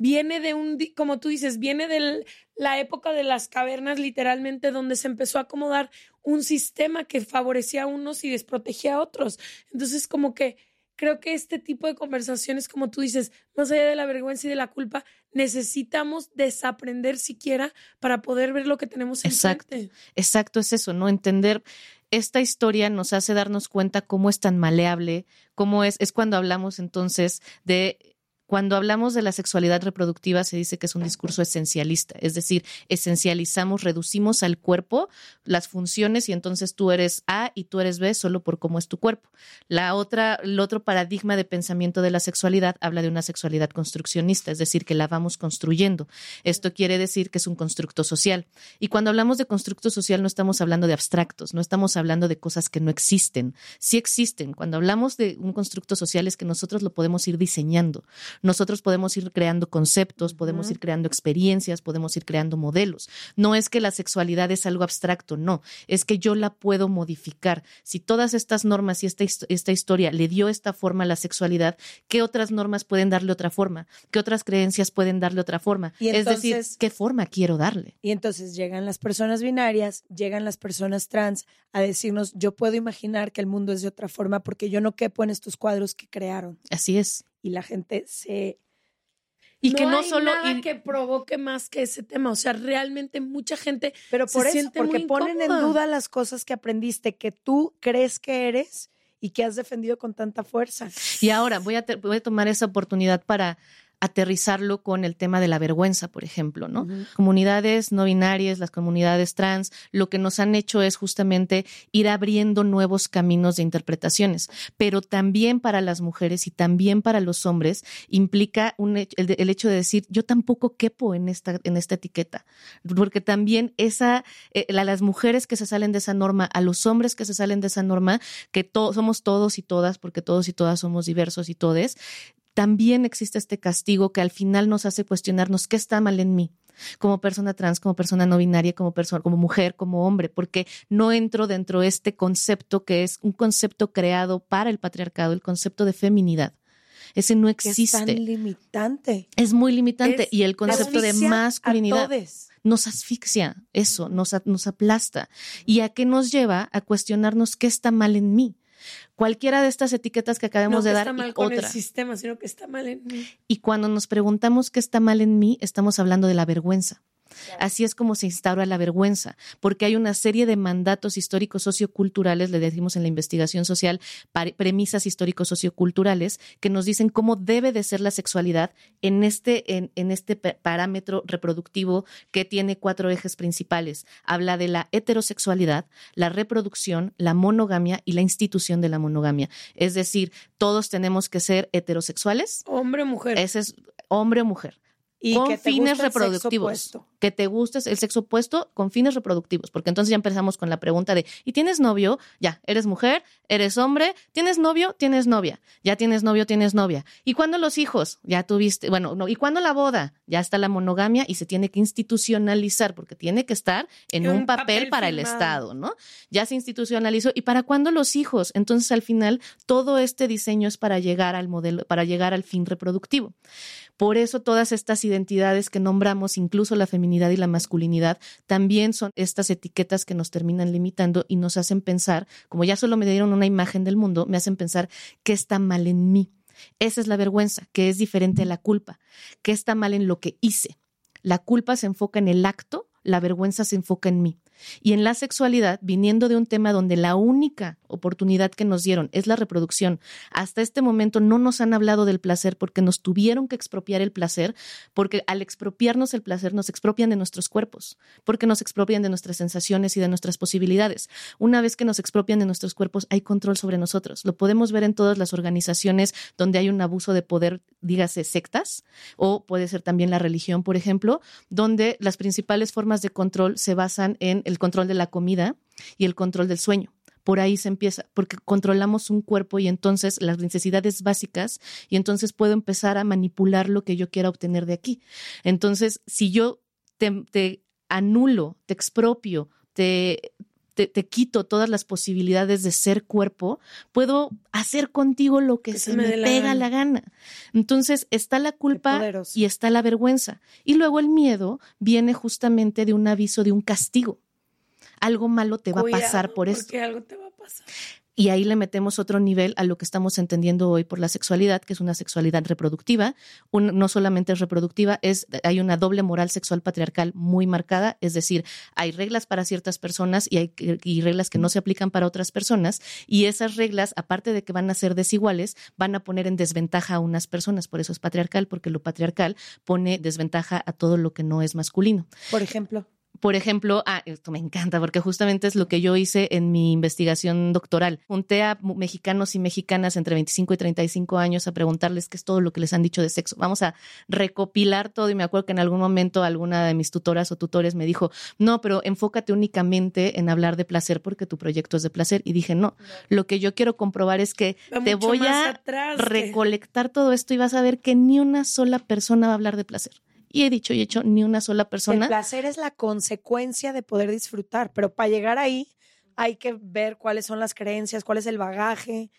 viene de un, como tú dices, viene de la época de las cavernas, literalmente, donde se empezó a acomodar un sistema que favorecía a unos y desprotegía a otros. Entonces, como que creo que este tipo de conversaciones, como tú dices, más allá de la vergüenza y de la culpa, necesitamos desaprender siquiera para poder ver lo que tenemos Exacto. Exacto, es eso, ¿no? Entender esta historia nos hace darnos cuenta cómo es tan maleable, cómo es, es cuando hablamos entonces de cuando hablamos de la sexualidad reproductiva se dice que es un discurso esencialista, es decir, esencializamos, reducimos al cuerpo las funciones y entonces tú eres A y tú eres B solo por cómo es tu cuerpo. La otra, el otro paradigma de pensamiento de la sexualidad habla de una sexualidad construccionista, es decir, que la vamos construyendo. Esto quiere decir que es un constructo social. Y cuando hablamos de constructo social no estamos hablando de abstractos, no estamos hablando de cosas que no existen. Sí existen. Cuando hablamos de un constructo social es que nosotros lo podemos ir diseñando nosotros podemos ir creando conceptos, podemos ir creando experiencias, podemos ir creando modelos. No es que la sexualidad es algo abstracto, no, es que yo la puedo modificar. Si todas estas normas y esta, esta historia le dio esta forma a la sexualidad, ¿qué otras normas pueden darle otra forma? ¿Qué otras creencias pueden darle otra forma? es decir, ¿qué forma quiero darle? Y entonces llegan las personas binarias, llegan las personas trans a decirnos, yo puedo imaginar que el mundo es de otra forma porque yo no quepo en estos cuadros que crearon. Así es y la gente se... Y que no solo nada que provoque más que ese tema, o sea, realmente mucha gente Pero por eso, porque ponen en duda las cosas que aprendiste, que tú crees que eres y que has defendido con tanta fuerza. Y ahora voy a, voy a tomar esa oportunidad para aterrizarlo con el tema de la vergüenza, por ejemplo, ¿no? Comunidades no binarias, las comunidades trans, lo que nos han hecho es justamente ir abriendo nuevos caminos de interpretaciones, pero también para las mujeres y también para los hombres implica un, el, el, hecho de decir, yo tampoco quepo en esta, en esta etiqueta, porque también esa, eh, a las mujeres que se salen de esa norma, a los hombres que se salen de esa norma, que to somos todos y todas, porque todos y todas somos diversos y todes, también existe este castigo que al final nos hace cuestionarnos qué está mal en mí como persona trans, como persona no binaria, como persona, como mujer, como hombre, porque no entro dentro de este concepto que es un concepto creado para el patriarcado, el concepto de feminidad. Ese no existe. Es tan limitante. Es muy limitante. y el concepto de masculinidad nos asfixia, eso, nos, nos aplasta. ¿Y a qué nos lleva? A cuestionarnos qué está mal en mí cualquiera de estas etiquetas que acabamos no de que dar está mal y con otra. el sistema, sino que está mal en mí. Y cuando nos preguntamos qué está mal en mí, estamos hablando de la vergüenza. Así es como se instaura la vergüenza, porque hay una serie de mandatos históricos socioculturales, le decimos en la investigación social, premisas históricos socioculturales, que nos dicen cómo debe de ser la sexualidad en este, en, en este parámetro reproductivo que tiene cuatro ejes principales. Habla de la heterosexualidad, la reproducción, la monogamia y la institución de la monogamia. Es decir, todos tenemos que ser heterosexuales. Hombre o mujer. Ese es hombre o mujer y con que fines reproductivos. Que te guste el sexo opuesto con fines reproductivos, porque entonces ya empezamos con la pregunta de, ¿y tienes novio? Ya, eres mujer, eres hombre, ¿tienes novio? Tienes novia, ya tienes novio, tienes novia. ¿Y cuándo los hijos? Ya tuviste, bueno, no, ¿y cuándo la boda? Ya está la monogamia y se tiene que institucionalizar, porque tiene que estar en un, un papel, papel para el. Estado, ¿no? Ya se institucionalizó. ¿Y para cuándo los hijos? Entonces, al final, todo este diseño es para llegar al modelo, para llegar al fin reproductivo. Por eso todas estas identidades que nombramos, incluso la feminidad y la masculinidad, también son estas etiquetas que nos terminan limitando y nos hacen pensar, como ya solo me dieron una imagen del mundo, me hacen pensar qué está mal en mí. Esa es la vergüenza, que es diferente a la culpa. ¿Qué está mal en lo que hice? La culpa se enfoca en el acto, la vergüenza se enfoca en mí. Y en la sexualidad, viniendo de un tema donde la única oportunidad que nos dieron es la reproducción, hasta este momento no nos han hablado del placer porque nos tuvieron que expropiar el placer, porque al expropiarnos el placer nos expropian de nuestros cuerpos, porque nos expropian de nuestras sensaciones y de nuestras posibilidades. Una vez que nos expropian de nuestros cuerpos, hay control sobre nosotros. Lo podemos ver en todas las organizaciones donde hay un abuso de poder, dígase sectas, o puede ser también la religión, por ejemplo, donde las principales formas de control se basan en el control de la comida y el control del sueño. Por ahí se empieza, porque controlamos un cuerpo y entonces las necesidades básicas, y entonces puedo empezar a manipular lo que yo quiera obtener de aquí. Entonces, si yo te, te anulo, te expropio, te, te, te quito todas las posibilidades de ser cuerpo, puedo hacer contigo lo que, Que se me me, dé la pega gana. la gana. Entonces está la culpa y está la vergüenza. Y luego el miedo viene justamente de un aviso, de un castigo. Algo malo te va a pasar por esto. Porque algo te va a pasar. Y ahí le metemos otro nivel a lo que estamos entendiendo hoy por la sexualidad, que es una sexualidad reproductiva. Un- no solamente es reproductiva, es, hay una doble moral sexual patriarcal muy marcada, es decir, hay reglas para ciertas personas y hay y reglas que no se aplican para otras personas, y esas reglas, aparte de que van a ser desiguales, van a poner en desventaja a unas personas. Por eso es patriarcal, porque lo patriarcal pone desventaja a todo lo que no es masculino Por ejemplo. Por ejemplo, ah, esto me encanta porque justamente es lo que yo hice en mi investigación doctoral. Junté a mexicanos y mexicanas entre 25 y 35 años a preguntarles qué es todo lo que les han dicho de sexo. Vamos a recopilar todo y me acuerdo que en algún momento alguna de mis tutoras o tutores me dijo, no, pero enfócate únicamente en hablar de placer porque tu proyecto es de placer. Y dije, no, lo que yo quiero comprobar es que Va te voy a recolectar todo esto y vas a ver que ni una sola persona va a hablar de placer. Y he dicho y hecho, ni una sola El persona. placer es la consecuencia de poder disfrutar, pero para llegar ahí hay que ver cuáles son las creencias, cuál es el bagaje.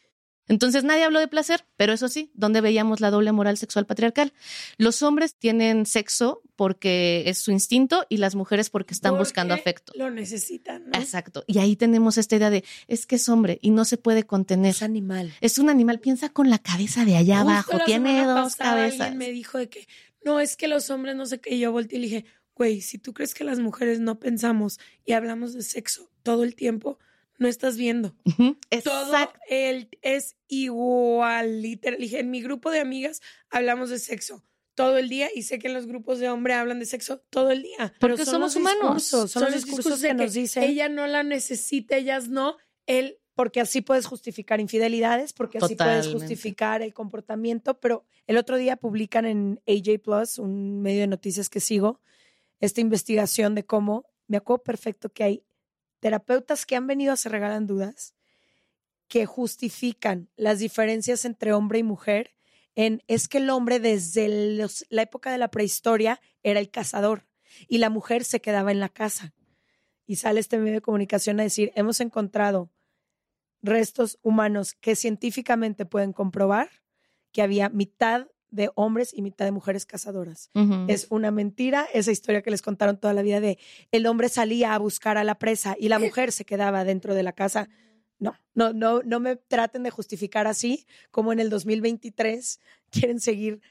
Entonces nadie habló de placer, pero eso sí, ¿dónde veíamos la doble moral sexual patriarcal? Los hombres tienen sexo porque es su instinto y las mujeres porque están Porque buscando afecto. Lo necesitan, ¿no? Exacto. Y ahí tenemos esta idea de, es que es hombre y no se puede contener. Es animal. Es un animal, piensa con la cabeza de allá Justo abajo, tiene dos pasada cabezas. Alguien me dijo de que no es que los hombres no sé qué. Y yo volteé y le dije, güey, si tú crees que las mujeres no pensamos y hablamos de sexo todo el tiempo, no estás viendo. Todo Exacto. el, es igual, literal. Le Dije, en mi grupo de amigas hablamos de sexo todo el día y sé que en los grupos de hombre hablan de sexo todo el día. Porque Pero son somos los humanos. discursos, Son, los discursos, que de nos dicen- ella no la necesita, ellas no. Él porque así puedes justificar infidelidades, porque así puedes justificar el comportamiento. Pero el otro día publican en AJ Plus, un medio de noticias que sigo, esta investigación de cómo, me acuerdo perfecto que hay terapeutas que han venido a Se Regalan Dudas que justifican las diferencias entre hombre y mujer en es que el hombre desde los- la época de la prehistoria era el cazador y la mujer se quedaba en la casa. Y sale este medio de comunicación a decir, hemos encontrado restos humanos que científicamente pueden comprobar que había mitad de hombres y mitad de mujeres cazadoras. Es una mentira esa historia que les contaron toda la vida de el hombre salía a buscar a la presa y la mujer se quedaba dentro de la casa. No, no, no, no me traten de justificar así como en el 2023 quieren seguir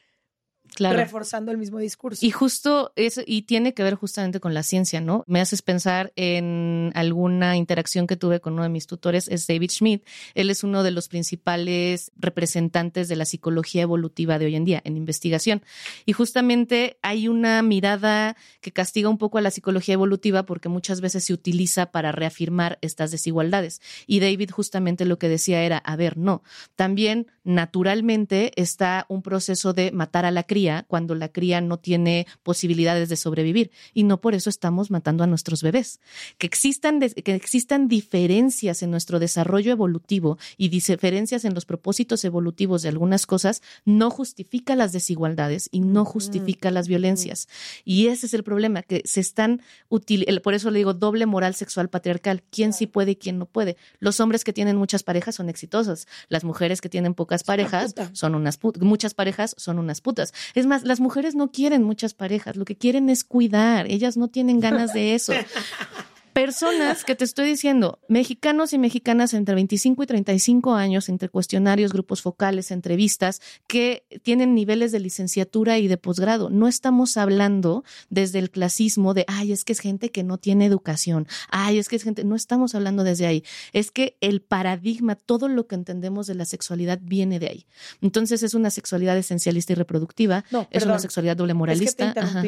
Claro. reforzando el mismo discurso. Y justo eso, y tiene que ver justamente con la ciencia, ¿no? Me haces pensar en alguna interacción que tuve con uno de mis tutores, es David Schmidt. Él es uno de los principales representantes de la psicología evolutiva de hoy en día, en investigación. Y justamente hay una mirada que castiga un poco a la psicología evolutiva porque muchas veces se utiliza para reafirmar estas desigualdades. Y David justamente lo que decía era, a ver, no, también naturalmente está un proceso de matar a la cría cuando la cría no tiene posibilidades de sobrevivir y no por eso estamos matando a nuestros bebés. Que existan, que existan diferencias en nuestro desarrollo evolutivo y diferencias en los propósitos evolutivos de algunas cosas no justifica las desigualdades y no justifica las violencias. Y ese es el problema, que se están utilizando, por eso le digo doble moral sexual patriarcal, quién sí puede y quién no puede. Los hombres que tienen muchas parejas son exitosos, las mujeres que tienen pocas parejas son unas putas, muchas parejas son unas putas. Es más, las mujeres no quieren muchas parejas, lo que quieren es cuidar, ellas no tienen ganas de eso. Personas que te estoy diciendo, mexicanos y mexicanas entre 25 y 35 años, entre cuestionarios, grupos focales, entrevistas, que tienen niveles de licenciatura y de posgrado. No estamos hablando desde el clasismo de, ay, es que es gente que no tiene educación, ay, es que es gente, no estamos hablando desde ahí. Es que el paradigma, todo lo que entendemos de la sexualidad viene de ahí. Entonces es una sexualidad esencialista y reproductiva, No, es perdón. una sexualidad doble Es que moralista. te Ajá.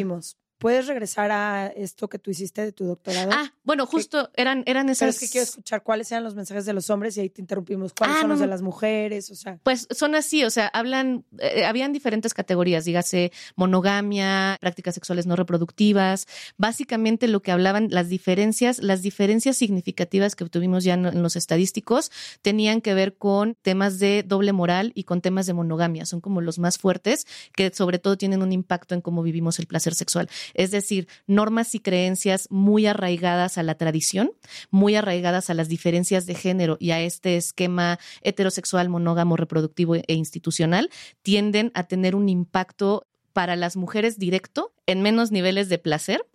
¿Puedes regresar a esto que tú hiciste de tu doctorado? Ah, bueno, justo eran, eran Pero esas. es que quiero escuchar cuáles eran los mensajes de los hombres y ahí te interrumpimos. ¿Cuáles Ah, son no, los de las mujeres? O sea, Pues son así, o sea, hablan, eh, habían diferentes categorías, dígase monogamia, prácticas sexuales no reproductivas. Básicamente lo que hablaban, las diferencias, las diferencias significativas que obtuvimos ya en, en los estadísticos tenían que ver con temas de doble moral y con temas de monogamia. Son como los más fuertes que sobre todo tienen un impacto en cómo vivimos el placer sexual. Es decir, normas y creencias muy arraigadas a la tradición, muy arraigadas a las diferencias de género y a este esquema heterosexual, monógamo, reproductivo e institucional, tienden a tener un impacto para las mujeres directo en menos niveles de placer.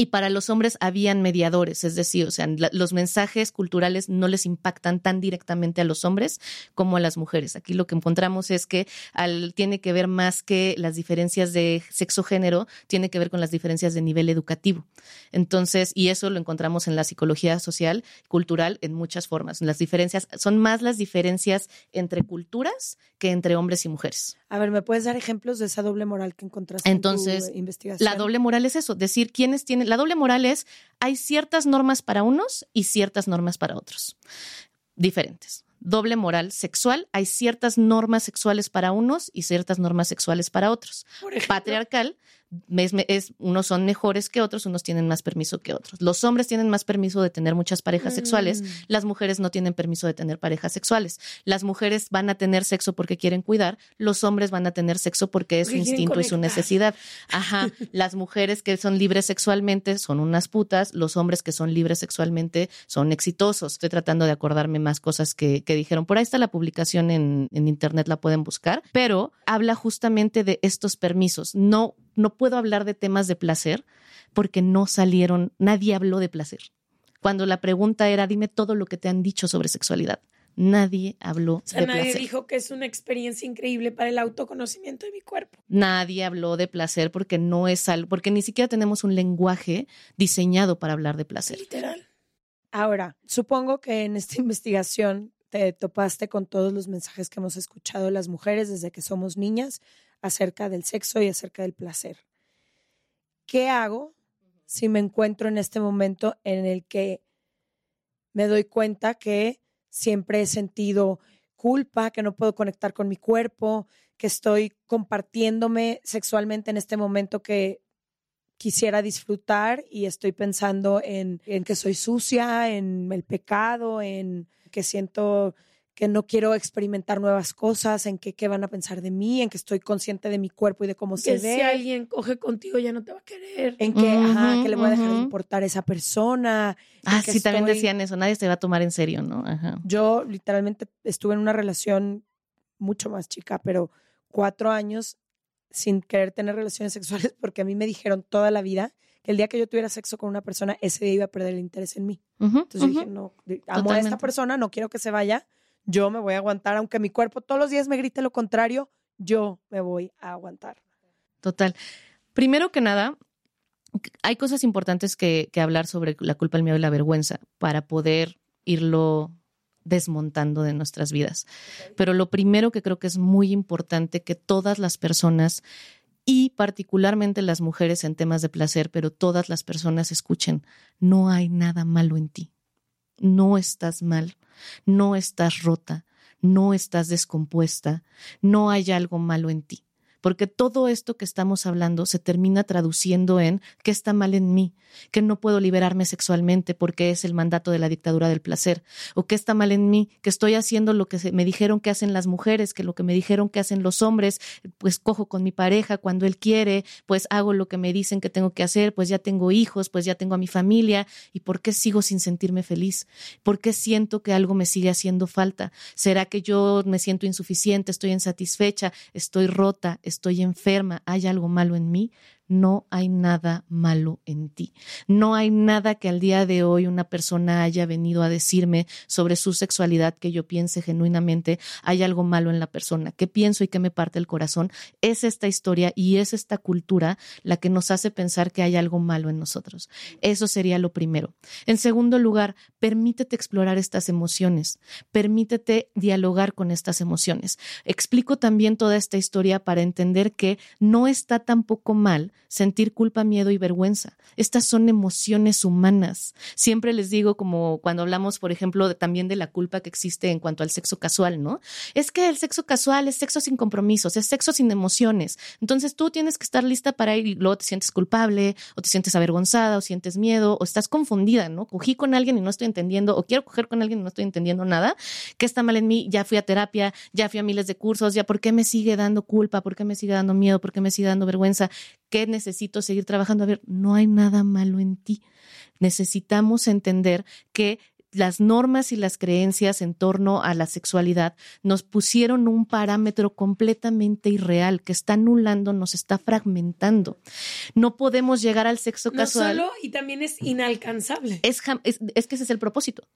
Y para los hombres habían mediadores, es decir, o sea, la- los mensajes culturales no les impactan tan directamente a los hombres como a las mujeres. Aquí lo que encontramos es que al, tiene que ver más que las diferencias de sexo-género, tiene que ver con las diferencias de nivel educativo. Entonces, y eso lo encontramos en la psicología social, cultural, en muchas formas. Las diferencias son más las diferencias entre culturas que entre hombres y mujeres. a ver, ¿me puedes dar ejemplos de esa doble moral que encontraste Entonces, en tu investigación? La doble moral es eso, decir quiénes tienen. La doble moral es hay ciertas normas para unos y ciertas normas para otros. Diferentes. Doble moral sexual, hay ciertas normas sexuales para unos y ciertas normas sexuales para otros. Por ejemplo, Patriarcal es, es- unos son mejores que otros, unos tienen más permiso que otros. Los hombres tienen más permiso de tener muchas parejas sexuales, Mm. las mujeres no tienen permiso de tener parejas sexuales. Las mujeres van a tener sexo porque quieren cuidar, los hombres van a tener sexo porque es su Porque instinto y su necesidad. Ajá, las mujeres que son libres sexualmente son unas putas, los hombres que son libres sexualmente son exitosos. Estoy tratando de acordarme más cosas que, que dijeron. Por ahí está la publicación en, en internet, la pueden buscar, pero habla justamente de estos permisos. No, no puedo hablar de temas de placer porque no salieron, nadie habló de placer. Cuando la pregunta era, dime todo lo que te han dicho sobre sexualidad. Nadie habló o sea, de nadie placer. dijo que es una experiencia increíble para el autoconocimiento de mi cuerpo. Nadie habló de placer porque no es algo, porque ni siquiera tenemos un lenguaje diseñado para hablar de placer. Literal. Ahora, supongo que en esta investigación te topaste con todos los mensajes que hemos escuchado las mujeres desde que somos niñas acerca del sexo y acerca del placer. ¿Qué hago si me encuentro en este momento en el que me doy cuenta que siempre he sentido culpa, que no puedo conectar con mi cuerpo, que estoy compartiéndome sexualmente en este momento que quisiera disfrutar y estoy pensando en, en que soy sucia, en el pecado, en que siento que no quiero experimentar nuevas cosas, en que qué van a pensar de mí, en que estoy consciente de mi cuerpo y de cómo se ve. si alguien coge contigo ya no te va a querer. En que, ajá, que le voy a dejar de importar a esa persona. Ah, sí, también decían eso, nadie se va a tomar en serio, ¿no? Ajá. Yo literalmente estuve en una relación mucho más chica, pero cuatro años sin querer tener relaciones sexuales porque a mí me dijeron toda la vida que el día que yo tuviera sexo con una persona, ese día iba a perder el interés en mí. Entonces dije, no, amo a esta persona, no quiero que se vaya, yo me voy a aguantar, aunque mi cuerpo todos los días me grite lo contrario, yo me voy a aguantar. Total. Primero que nada, hay cosas importantes que, que hablar sobre la culpa, el miedo y la vergüenza para poder irlo desmontando de nuestras vidas. Pero lo primero que creo que es muy importante que todas las personas y particularmente las mujeres en temas de placer, pero todas las personas escuchen, no hay nada malo en ti. No estás mal no estás rota, no estás descompuesta, no hay algo malo en ti porque todo esto que estamos hablando se termina traduciendo en qué está mal en mí, que no puedo liberarme sexualmente porque es el mandato de la dictadura del placer, o qué está mal en mí, que estoy haciendo lo que me dijeron que hacen las mujeres, que lo que me dijeron que hacen los hombres, pues cojo con mi pareja cuando él quiere, pues hago lo que me dicen que tengo que hacer, pues ya tengo hijos, pues ya tengo a mi familia, y por qué sigo sin sentirme feliz, por qué siento que algo me sigue haciendo falta, será que yo me siento insuficiente, estoy insatisfecha, estoy rota, estoy enferma, hay algo malo en mí, no hay nada malo en ti. No hay nada que al día de hoy una persona haya venido a decirme sobre su sexualidad que yo piense genuinamente hay algo malo en la persona. ¿Qué pienso y qué me parte el corazón? Es esta historia y es esta cultura la que nos hace pensar que hay algo malo en nosotros. Eso sería lo primero. En segundo lugar, permítete explorar estas emociones. Permítete dialogar con estas emociones. Explico también toda esta historia para entender que no está tampoco mal sentir culpa, miedo y vergüenza. Estas son emociones humanas. Siempre les digo, como cuando hablamos, por ejemplo, también de la culpa que existe en cuanto al sexo casual, ¿no? Es que el sexo casual es sexo sin compromisos, es sexo sin emociones. Entonces tú tienes que estar lista para ir y luego te sientes culpable o te sientes avergonzada o sientes miedo o estás confundida, ¿no? Cogí con alguien y no estoy entendiendo o quiero coger con alguien y no estoy entendiendo nada. ¿Qué está mal en mí? Ya fui a terapia, ya fui a miles de cursos, ya ¿por qué me sigue dando culpa? ¿Por qué me sigue dando miedo? ¿Por qué me sigue dando vergüenza? ¿Qué necesito seguir trabajando? A ver, no hay nada malo en ti. Necesitamos entender que las normas y las creencias en torno a la sexualidad nos pusieron un parámetro completamente irreal que está anulando, nos está fragmentando. No podemos llegar al sexo casual. No solo, y también es inalcanzable. Es, es, es que ese es el propósito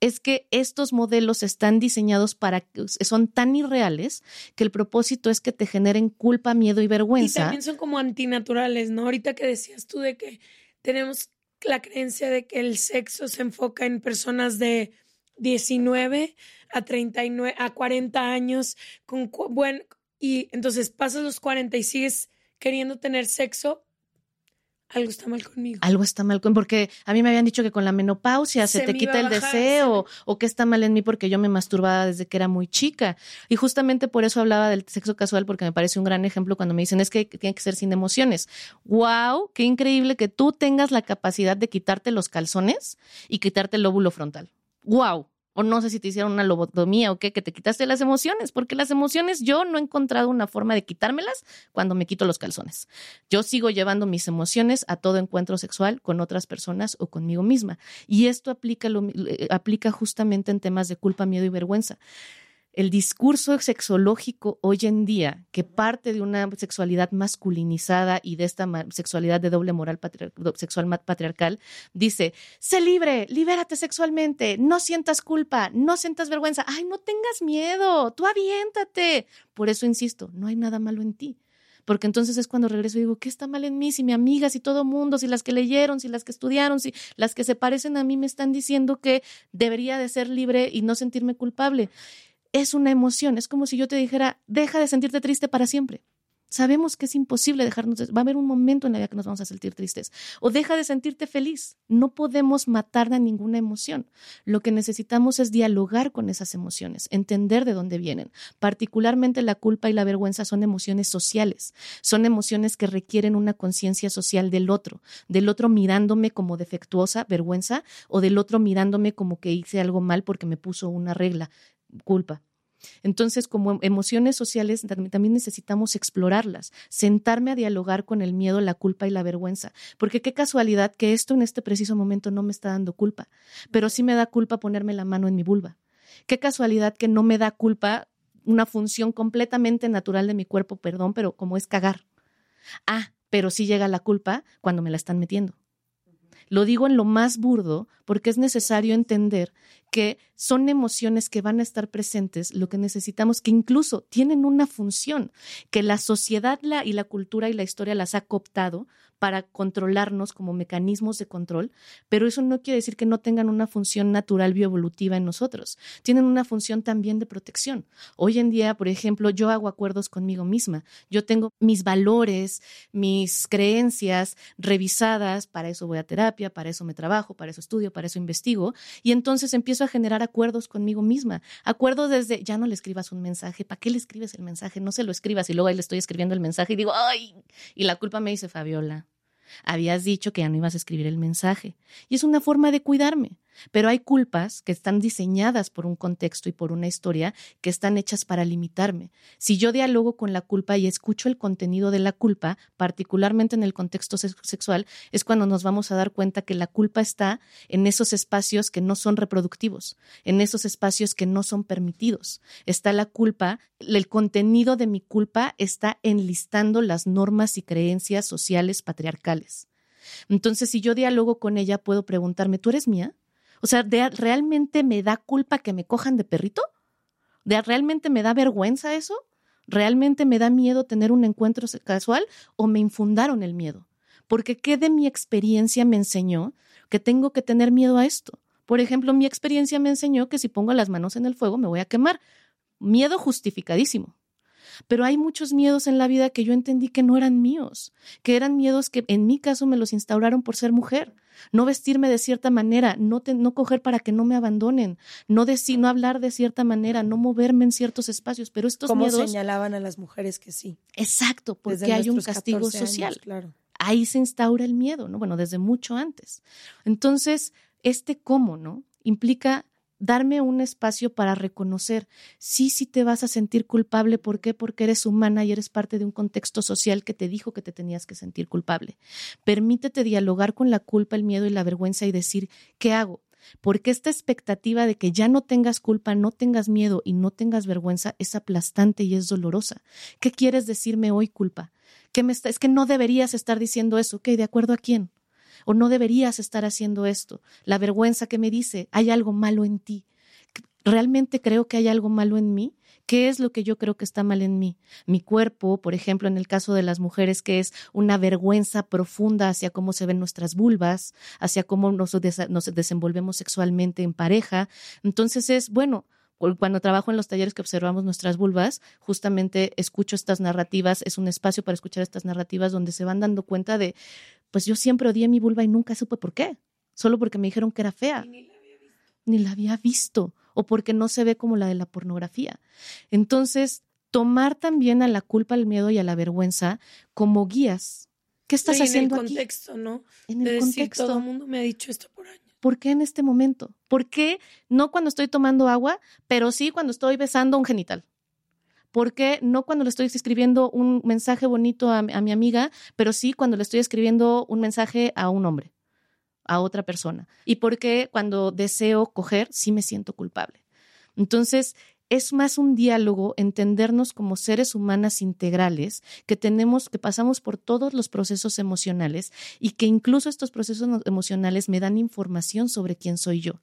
es que estos modelos están diseñados para que son tan irreales que el propósito es que te generen culpa, miedo y vergüenza. Y también son como antinaturales, ¿no? Ahorita que decías tú de que tenemos la creencia de que el sexo se enfoca en personas de 19 a 39 a 40 años con buen y entonces pasas los 40 y sigues queriendo tener sexo algo está mal conmigo. Algo está mal con, porque a mí me habían dicho que con la menopausia se, te quita el deseo, o que está mal en mí porque yo me masturbaba desde que era muy chica. Y justamente por eso hablaba del sexo casual, porque me parece un gran ejemplo cuando me dicen es que tiene que ser sin emociones. ¡Wow! Qué increíble que tú tengas la capacidad de quitarte los calzones y quitarte el lóbulo frontal. ¡Wow! O no sé si te hicieron una lobotomía o qué, que te quitaste las emociones, porque las emociones yo no he encontrado una forma de quitármelas cuando me quito los calzones. Yo sigo llevando mis emociones a todo encuentro sexual con otras personas o conmigo misma. Y esto aplica, lo, eh, aplica justamente en temas de culpa, miedo y vergüenza el discurso sexológico hoy en día, que parte de una sexualidad masculinizada y de esta sexualidad de doble moral sexual patriarcal, dice, sé libre, libérate sexualmente, no sientas culpa, no sientas vergüenza, ay, no tengas miedo, tú aviéntate. Por eso insisto, no hay nada malo en ti porque entonces es cuando regreso y digo, ¿qué está mal en mí? Si mi amiga, si todo mundo, si las que leyeron, si las que estudiaron, si las que se parecen a mí me están diciendo que debería de ser libre y no sentirme culpable es una emoción. Es como si yo te dijera, deja de sentirte triste para siempre. Sabemos que es imposible dejarnos, va a haber un momento en la vida que nos vamos a sentir tristes. O deja de sentirte feliz. No podemos matar a ninguna emoción. Lo que necesitamos es dialogar con esas emociones, entender de dónde vienen. Particularmente la culpa y la vergüenza son emociones sociales. Son emociones que requieren una conciencia social del otro, del otro mirándome como defectuosa, vergüenza, o del otro mirándome como que hice algo mal porque me puso una regla, culpa. Entonces, como emociones sociales, también necesitamos explorarlas, sentarme a dialogar con el miedo, la culpa y la vergüenza. Porque qué casualidad que esto en este preciso momento no me está dando culpa, pero sí me da culpa ponerme la mano en mi vulva. Qué casualidad que no me da culpa una función completamente natural de mi cuerpo, perdón, pero como es cagar. Ah, pero sí llega la culpa cuando me la están metiendo. Lo digo en lo más burdo porque es necesario entender que son emociones que van a estar presentes, lo que necesitamos, que incluso tienen una función, que la sociedad la, y la cultura y la historia las ha cooptado para controlarnos como mecanismos de control, pero eso no quiere decir que no tengan una función natural bioevolutiva en nosotros. Tienen una función también de protección. Hoy en día, por ejemplo, yo hago acuerdos conmigo misma. Yo tengo mis valores, mis creencias revisadas, para eso voy a terapia, para eso me trabajo, para eso estudio, para eso investigo, y entonces empiezo a generar acuerdos conmigo misma. Acuerdos desde, ya no le escribas un mensaje, ¿para qué le escribes el mensaje? No se lo escribas y luego ahí le estoy escribiendo el mensaje y digo, ay, y la culpa me dice, Fabiola, Habías dicho que ya no ibas a escribir el mensaje. Y es una forma de cuidarme. Pero hay culpas que están diseñadas por un contexto y por una historia que están hechas para limitarme. Si yo dialogo con la culpa y escucho el contenido de la culpa, particularmente en el contexto sexual, es cuando nos vamos a dar cuenta que la culpa está en esos espacios que no son reproductivos, en esos espacios que no son permitidos. Está la culpa, el contenido de mi culpa está enlistando las normas y creencias sociales patriarcales. Entonces, si yo dialogo con ella, puedo preguntarme, ¿tú eres mía? O sea, ¿realmente me da culpa que me cojan de perrito? ¿De ¿Realmente me da vergüenza eso? ¿Realmente me da miedo tener un encuentro casual o me infundaron el miedo? Porque ¿qué de mi experiencia me enseñó que tengo que tener miedo a esto? Por ejemplo, mi experiencia me enseñó que si pongo las manos en el fuego me voy a quemar. Miedo justificadísimo. Pero hay muchos miedos en la vida que yo entendí que no eran míos, que eran miedos que en mi caso me los instauraron por ser mujer. No vestirme de cierta manera, no, no coger para que no me abandonen, no, decir, no hablar de cierta manera, no moverme en ciertos espacios. Pero estos ¿Cómo miedos. señalaban a las mujeres que sí? Exacto, porque hay un castigo social. claro. Ahí se instaura el miedo, ¿no? Bueno, desde mucho antes. Entonces, este cómo, ¿no? Implica darme un espacio para reconocer, sí, sí te vas a sentir culpable, ¿por qué? Porque eres humana y eres parte de un contexto social que te dijo que te tenías que sentir culpable. Permítete dialogar con la culpa, el miedo y la vergüenza y decir, ¿qué hago? Porque esta expectativa de que ya no tengas culpa, no tengas miedo y no tengas vergüenza es aplastante y es dolorosa. ¿Qué quieres decirme hoy, culpa? ¿Qué me está, es que no deberías estar diciendo eso. ¿Ok? ¿De acuerdo a quién? O no deberías estar haciendo esto. La vergüenza que me dice, hay algo malo en ti. ¿Realmente creo que hay algo malo en mí? ¿Qué es lo que yo creo que está mal en mí? Mi cuerpo, por ejemplo, en el caso de las mujeres, que es una vergüenza profunda hacia cómo se ven nuestras vulvas, hacia cómo nos, nos desenvolvemos sexualmente en pareja. Entonces es, bueno, cuando trabajo en los talleres que observamos nuestras vulvas, justamente escucho estas narrativas, es un espacio para escuchar estas narrativas donde se van dando cuenta de, pues yo siempre odié mi vulva y nunca supe por qué, solo porque me dijeron que era fea. Ni la había visto. o porque no se ve como la de la pornografía. Entonces, tomar también a la culpa, al miedo y a la vergüenza como guías. ¿Qué estás haciendo en el contexto, ¿no? En el contexto. Todo el mundo me ha dicho esto por años. ¿Por qué en este momento? ¿Por qué no cuando estoy tomando agua, pero sí cuando estoy besando un genital? ¿Por qué no cuando le estoy escribiendo un mensaje bonito a, mi amiga, pero sí cuando le estoy escribiendo un mensaje a un hombre, a otra persona? ¿Y por qué cuando deseo coger sí me siento culpable? Entonces, es más un diálogo, entendernos como seres humanas integrales, que tenemos, que pasamos por todos los procesos emocionales y que incluso estos procesos emocionales me dan información sobre quién soy yo.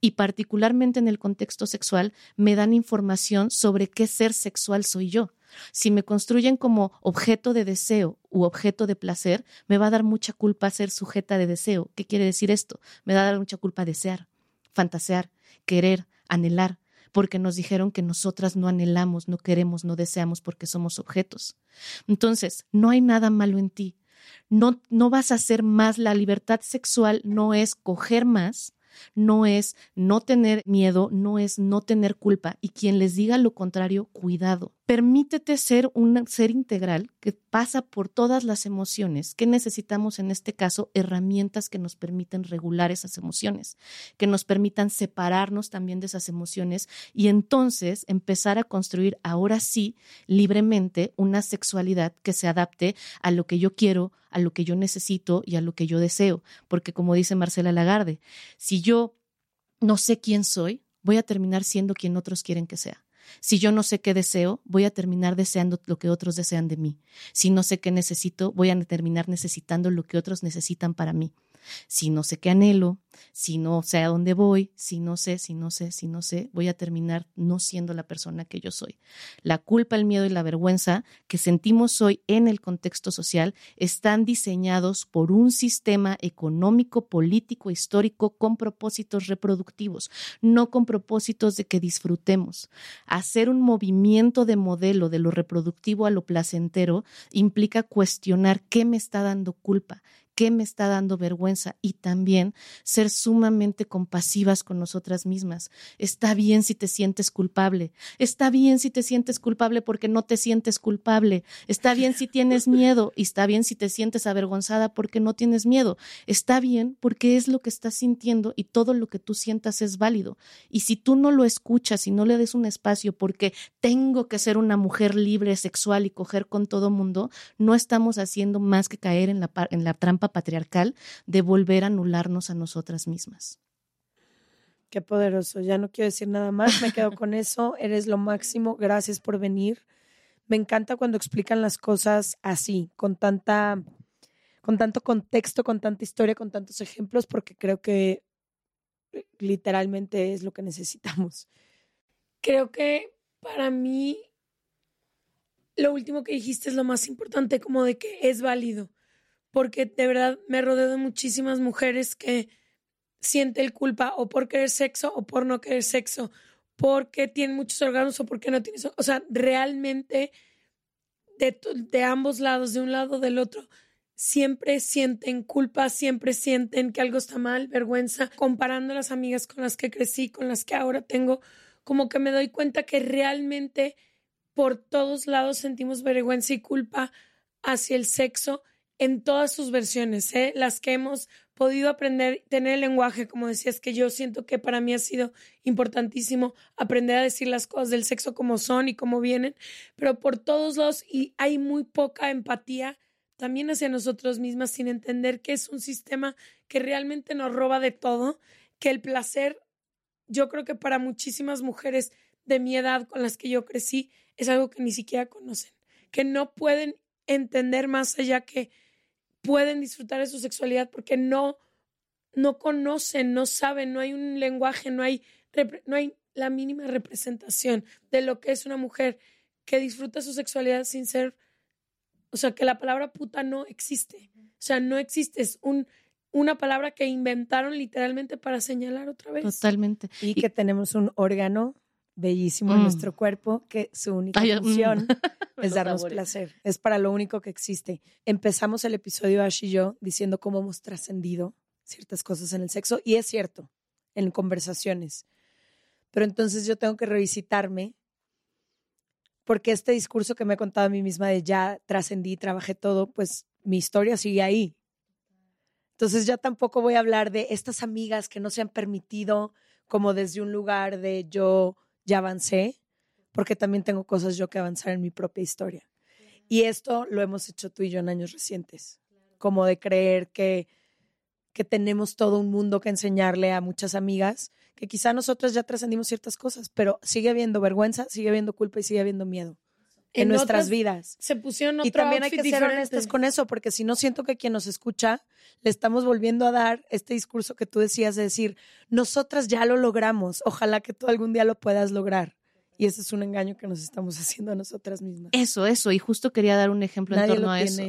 Y particularmente en el contexto sexual, me dan información sobre qué ser sexual soy yo. Si me construyen como objeto de deseo u objeto de placer, me va a dar mucha culpa ser sujeta de deseo. ¿Qué quiere decir esto? Me va a dar mucha culpa desear, fantasear, querer, anhelar porque nos dijeron que nosotras no anhelamos, no queremos, no deseamos porque somos objetos. Entonces, no hay nada malo en ti. No, no vas a hacer más. La libertad sexual no es coger más, no es no tener miedo, no es no tener culpa. Y quien les diga lo contrario, cuidado. Permítete ser un ser integral que pasa por todas las emociones. que necesitamos en este caso? Herramientas que nos permiten regular esas emociones, que nos permitan separarnos también de esas emociones y entonces empezar a construir ahora sí libremente una sexualidad que se adapte a lo que yo quiero, a lo que yo necesito y a lo que yo deseo. Porque como dice Marcela Lagarde, si yo no sé quién soy, voy a terminar siendo quien otros quieren que sea. Si yo no sé qué deseo, voy a terminar deseando lo que otros desean de mí. Si no sé qué necesito, voy a terminar necesitando lo que otros necesitan para mí. Si no sé qué anhelo, si no sé a dónde voy, si no sé, si no sé, si no sé, voy a terminar no siendo la persona que yo soy. La culpa, el miedo y la vergüenza que sentimos hoy en el contexto social están diseñados por un sistema económico, político, histórico con propósitos reproductivos, no con propósitos de que disfrutemos. Hacer un movimiento de modelo de lo reproductivo a lo placentero implica cuestionar qué me está dando culpa, qué me está dando vergüenza y también ser sumamente compasivas con nosotras mismas. Está bien si te sientes culpable, está bien si te sientes culpable porque no te sientes culpable, está bien si tienes miedo y está bien si te sientes avergonzada porque no tienes miedo, está bien porque es lo que estás sintiendo y todo lo que tú sientas es válido. Y si tú no lo escuchas y no le des un espacio porque tengo que ser una mujer libre, sexual y coger con todo mundo, no estamos haciendo más que caer en la, en la trampa patriarcal de volver a anularnos a nosotras mismas. Qué poderoso. Ya no quiero decir nada más. Me quedo con eso. Eres lo máximo. Gracias por venir. Me encanta cuando explican las cosas así, con tanta, con tanto contexto, con tanta historia, con tantos ejemplos, porque creo que eh, literalmente es lo que necesitamos. Creo que para mí lo último que dijiste es lo más importante, como de que es válido porque de verdad me rodeo de muchísimas mujeres que sienten culpa o por querer sexo o por no querer sexo, porque tienen muchos órganos o porque no tienen... O sea, realmente de, de ambos lados, de un lado o del otro, siempre sienten culpa, siempre sienten que algo está mal, vergüenza, comparando las amigas con las que crecí, con las que ahora tengo, como que me doy cuenta que realmente por todos lados sentimos vergüenza y culpa hacia el sexo en todas sus versiones, ¿eh? las que hemos podido aprender, tener el lenguaje, como decías, que yo siento que para mí ha sido importantísimo aprender a decir las cosas del sexo como son y como vienen, pero por todos lados y hay muy poca empatía también hacia nosotros mismas sin entender que es un sistema que realmente nos roba de todo, que el placer, yo creo que para muchísimas mujeres de mi edad con las que yo crecí, es algo que ni siquiera conocen, que no pueden entender más allá que pueden disfrutar de su sexualidad porque no, no conocen, no saben, no hay un lenguaje, no hay, no hay la mínima representación de lo que es una mujer que disfruta su sexualidad sin ser, o sea, que la palabra puta no existe. O sea, no existe, es un, una palabra que inventaron literalmente para señalar otra vez. Totalmente. Y, que tenemos un órgano bellísimo en mm. nuestro cuerpo que su única mm. función es darnos placer. Es para lo único que existe. Empezamos el episodio Ash y yo diciendo cómo hemos trascendido ciertas cosas en el sexo y es cierto, en conversaciones. Pero entonces yo tengo que revisitarme porque este discurso que me he contado a mí misma de ya trascendí, trabajé todo, pues mi historia sigue ahí. Entonces ya tampoco voy a hablar de estas amigas que no se han permitido como desde un lugar de yo ya avancé, porque también tengo cosas yo que avanzar en mi propia historia. Y esto lo hemos hecho tú y yo en años recientes, como de creer que, que tenemos todo un mundo que enseñarle a muchas amigas, que quizá nosotras ya trascendimos ciertas cosas, pero sigue habiendo vergüenza, sigue habiendo culpa y sigue habiendo miedo en, nuestras vidas. Se pusieron otro Y también hay que ser honestas con eso, porque si no siento que quien nos escucha le estamos volviendo a dar este discurso que tú decías de decir, nosotras ya lo logramos, ojalá que tú algún día lo puedas lograr. Y ese es un engaño que nos estamos haciendo a nosotras mismas. Eso, eso. Y justo quería dar un ejemplo en torno a eso.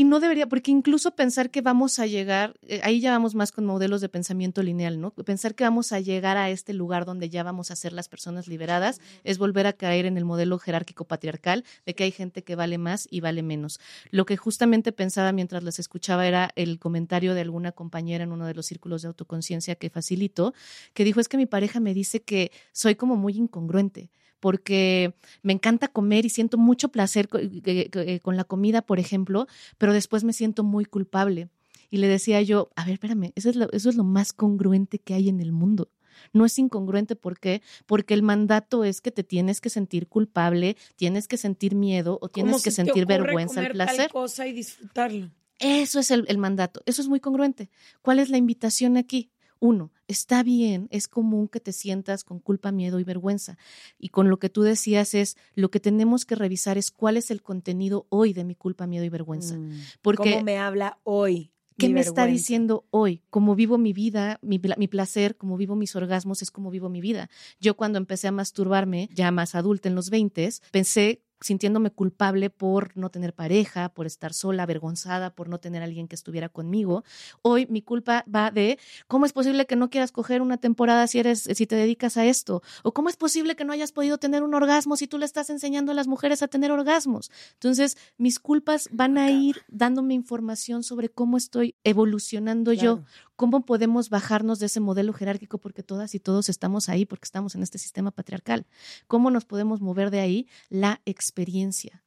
Y no debería, porque incluso pensar que vamos a llegar, eh, ahí ya vamos más con modelos de pensamiento lineal, ¿no? Pensar que vamos a llegar a este lugar donde ya vamos a ser las personas liberadas es volver a caer en el modelo jerárquico patriarcal de que hay gente que vale más y vale menos. Lo que justamente pensaba mientras las escuchaba era el comentario de alguna compañera en uno de los círculos de autoconciencia que facilito, que dijo es que mi pareja me dice que soy como muy incongruente porque me encanta comer y siento mucho placer eh, con la comida, por ejemplo, pero después me siento muy culpable. Y le decía yo, a ver, espérame, eso es lo, eso es lo más congruente que hay en el mundo. No es incongruente, ¿por qué? Porque el mandato es que te tienes que sentir culpable, tienes que sentir miedo o tienes que sentir vergüenza al placer. Tal cosa y disfrutarlo. Eso es el mandato, eso es muy congruente. ¿Cuál es la invitación aquí? Uno, está bien, es común que te sientas con culpa, miedo y vergüenza. Y con lo que tú decías es, lo que tenemos que revisar es cuál es el contenido hoy de mi culpa, miedo y vergüenza. Mm, porque, ¿Cómo me habla hoy? ¿Qué me está diciendo hoy? Cómo vivo mi vida, mi, mi, placer, cómo vivo mis orgasmos, es como vivo mi vida. Yo cuando empecé a masturbarme, ya más adulta en los 20, pensé sintiéndome culpable por no tener pareja, por estar sola, avergonzada, por no tener alguien que estuviera conmigo. Hoy mi culpa va de cómo es posible que no quieras coger una temporada si eres si te dedicas a esto o cómo es posible que no hayas podido tener un orgasmo si tú le estás enseñando a las mujeres a tener orgasmos. Entonces, mis culpas van a ir dándome información sobre cómo estoy evolucionando yo, cómo podemos bajarnos de ese modelo jerárquico porque todas y todos estamos ahí porque estamos en este sistema patriarcal. ¿Cómo nos podemos mover de ahí? La experiencia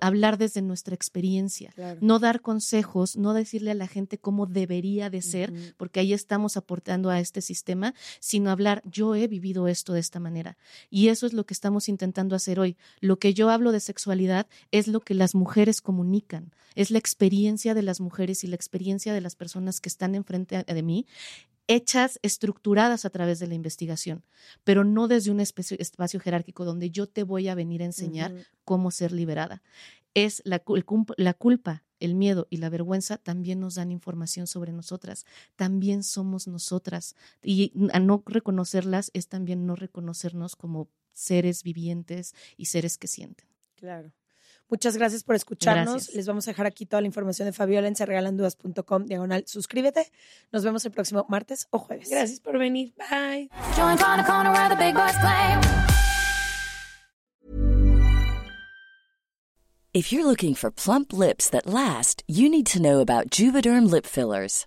hablar desde nuestra experiencia, no dar consejos, no decirle a la gente cómo debería de ser, porque ahí estamos aportando a este sistema, sino hablar, yo he vivido esto de esta manera. Y eso es lo que estamos intentando hacer hoy. Lo que yo hablo de sexualidad es lo que las mujeres comunican, es la experiencia de las mujeres y la experiencia de las personas que están enfrente de mí hechas, estructuradas a través de la investigación, pero no desde un espacio, jerárquico donde yo te voy a venir a enseñar cómo ser liberada. Es la, la culpa, el miedo y la vergüenza también nos dan información sobre nosotras, también somos nosotras y a no reconocerlas es también no reconocernos como seres vivientes y seres que sienten. Claro. Muchas gracias por escucharnos. Les vamos a dejar aquí toda la información de Fabiola en serregalandudas.com diagonal. Suscríbete. Nos vemos el próximo martes o jueves. Gracias por venir. Bye. If you're looking for plump lips that last, you need to know about Juvederm lip fillers.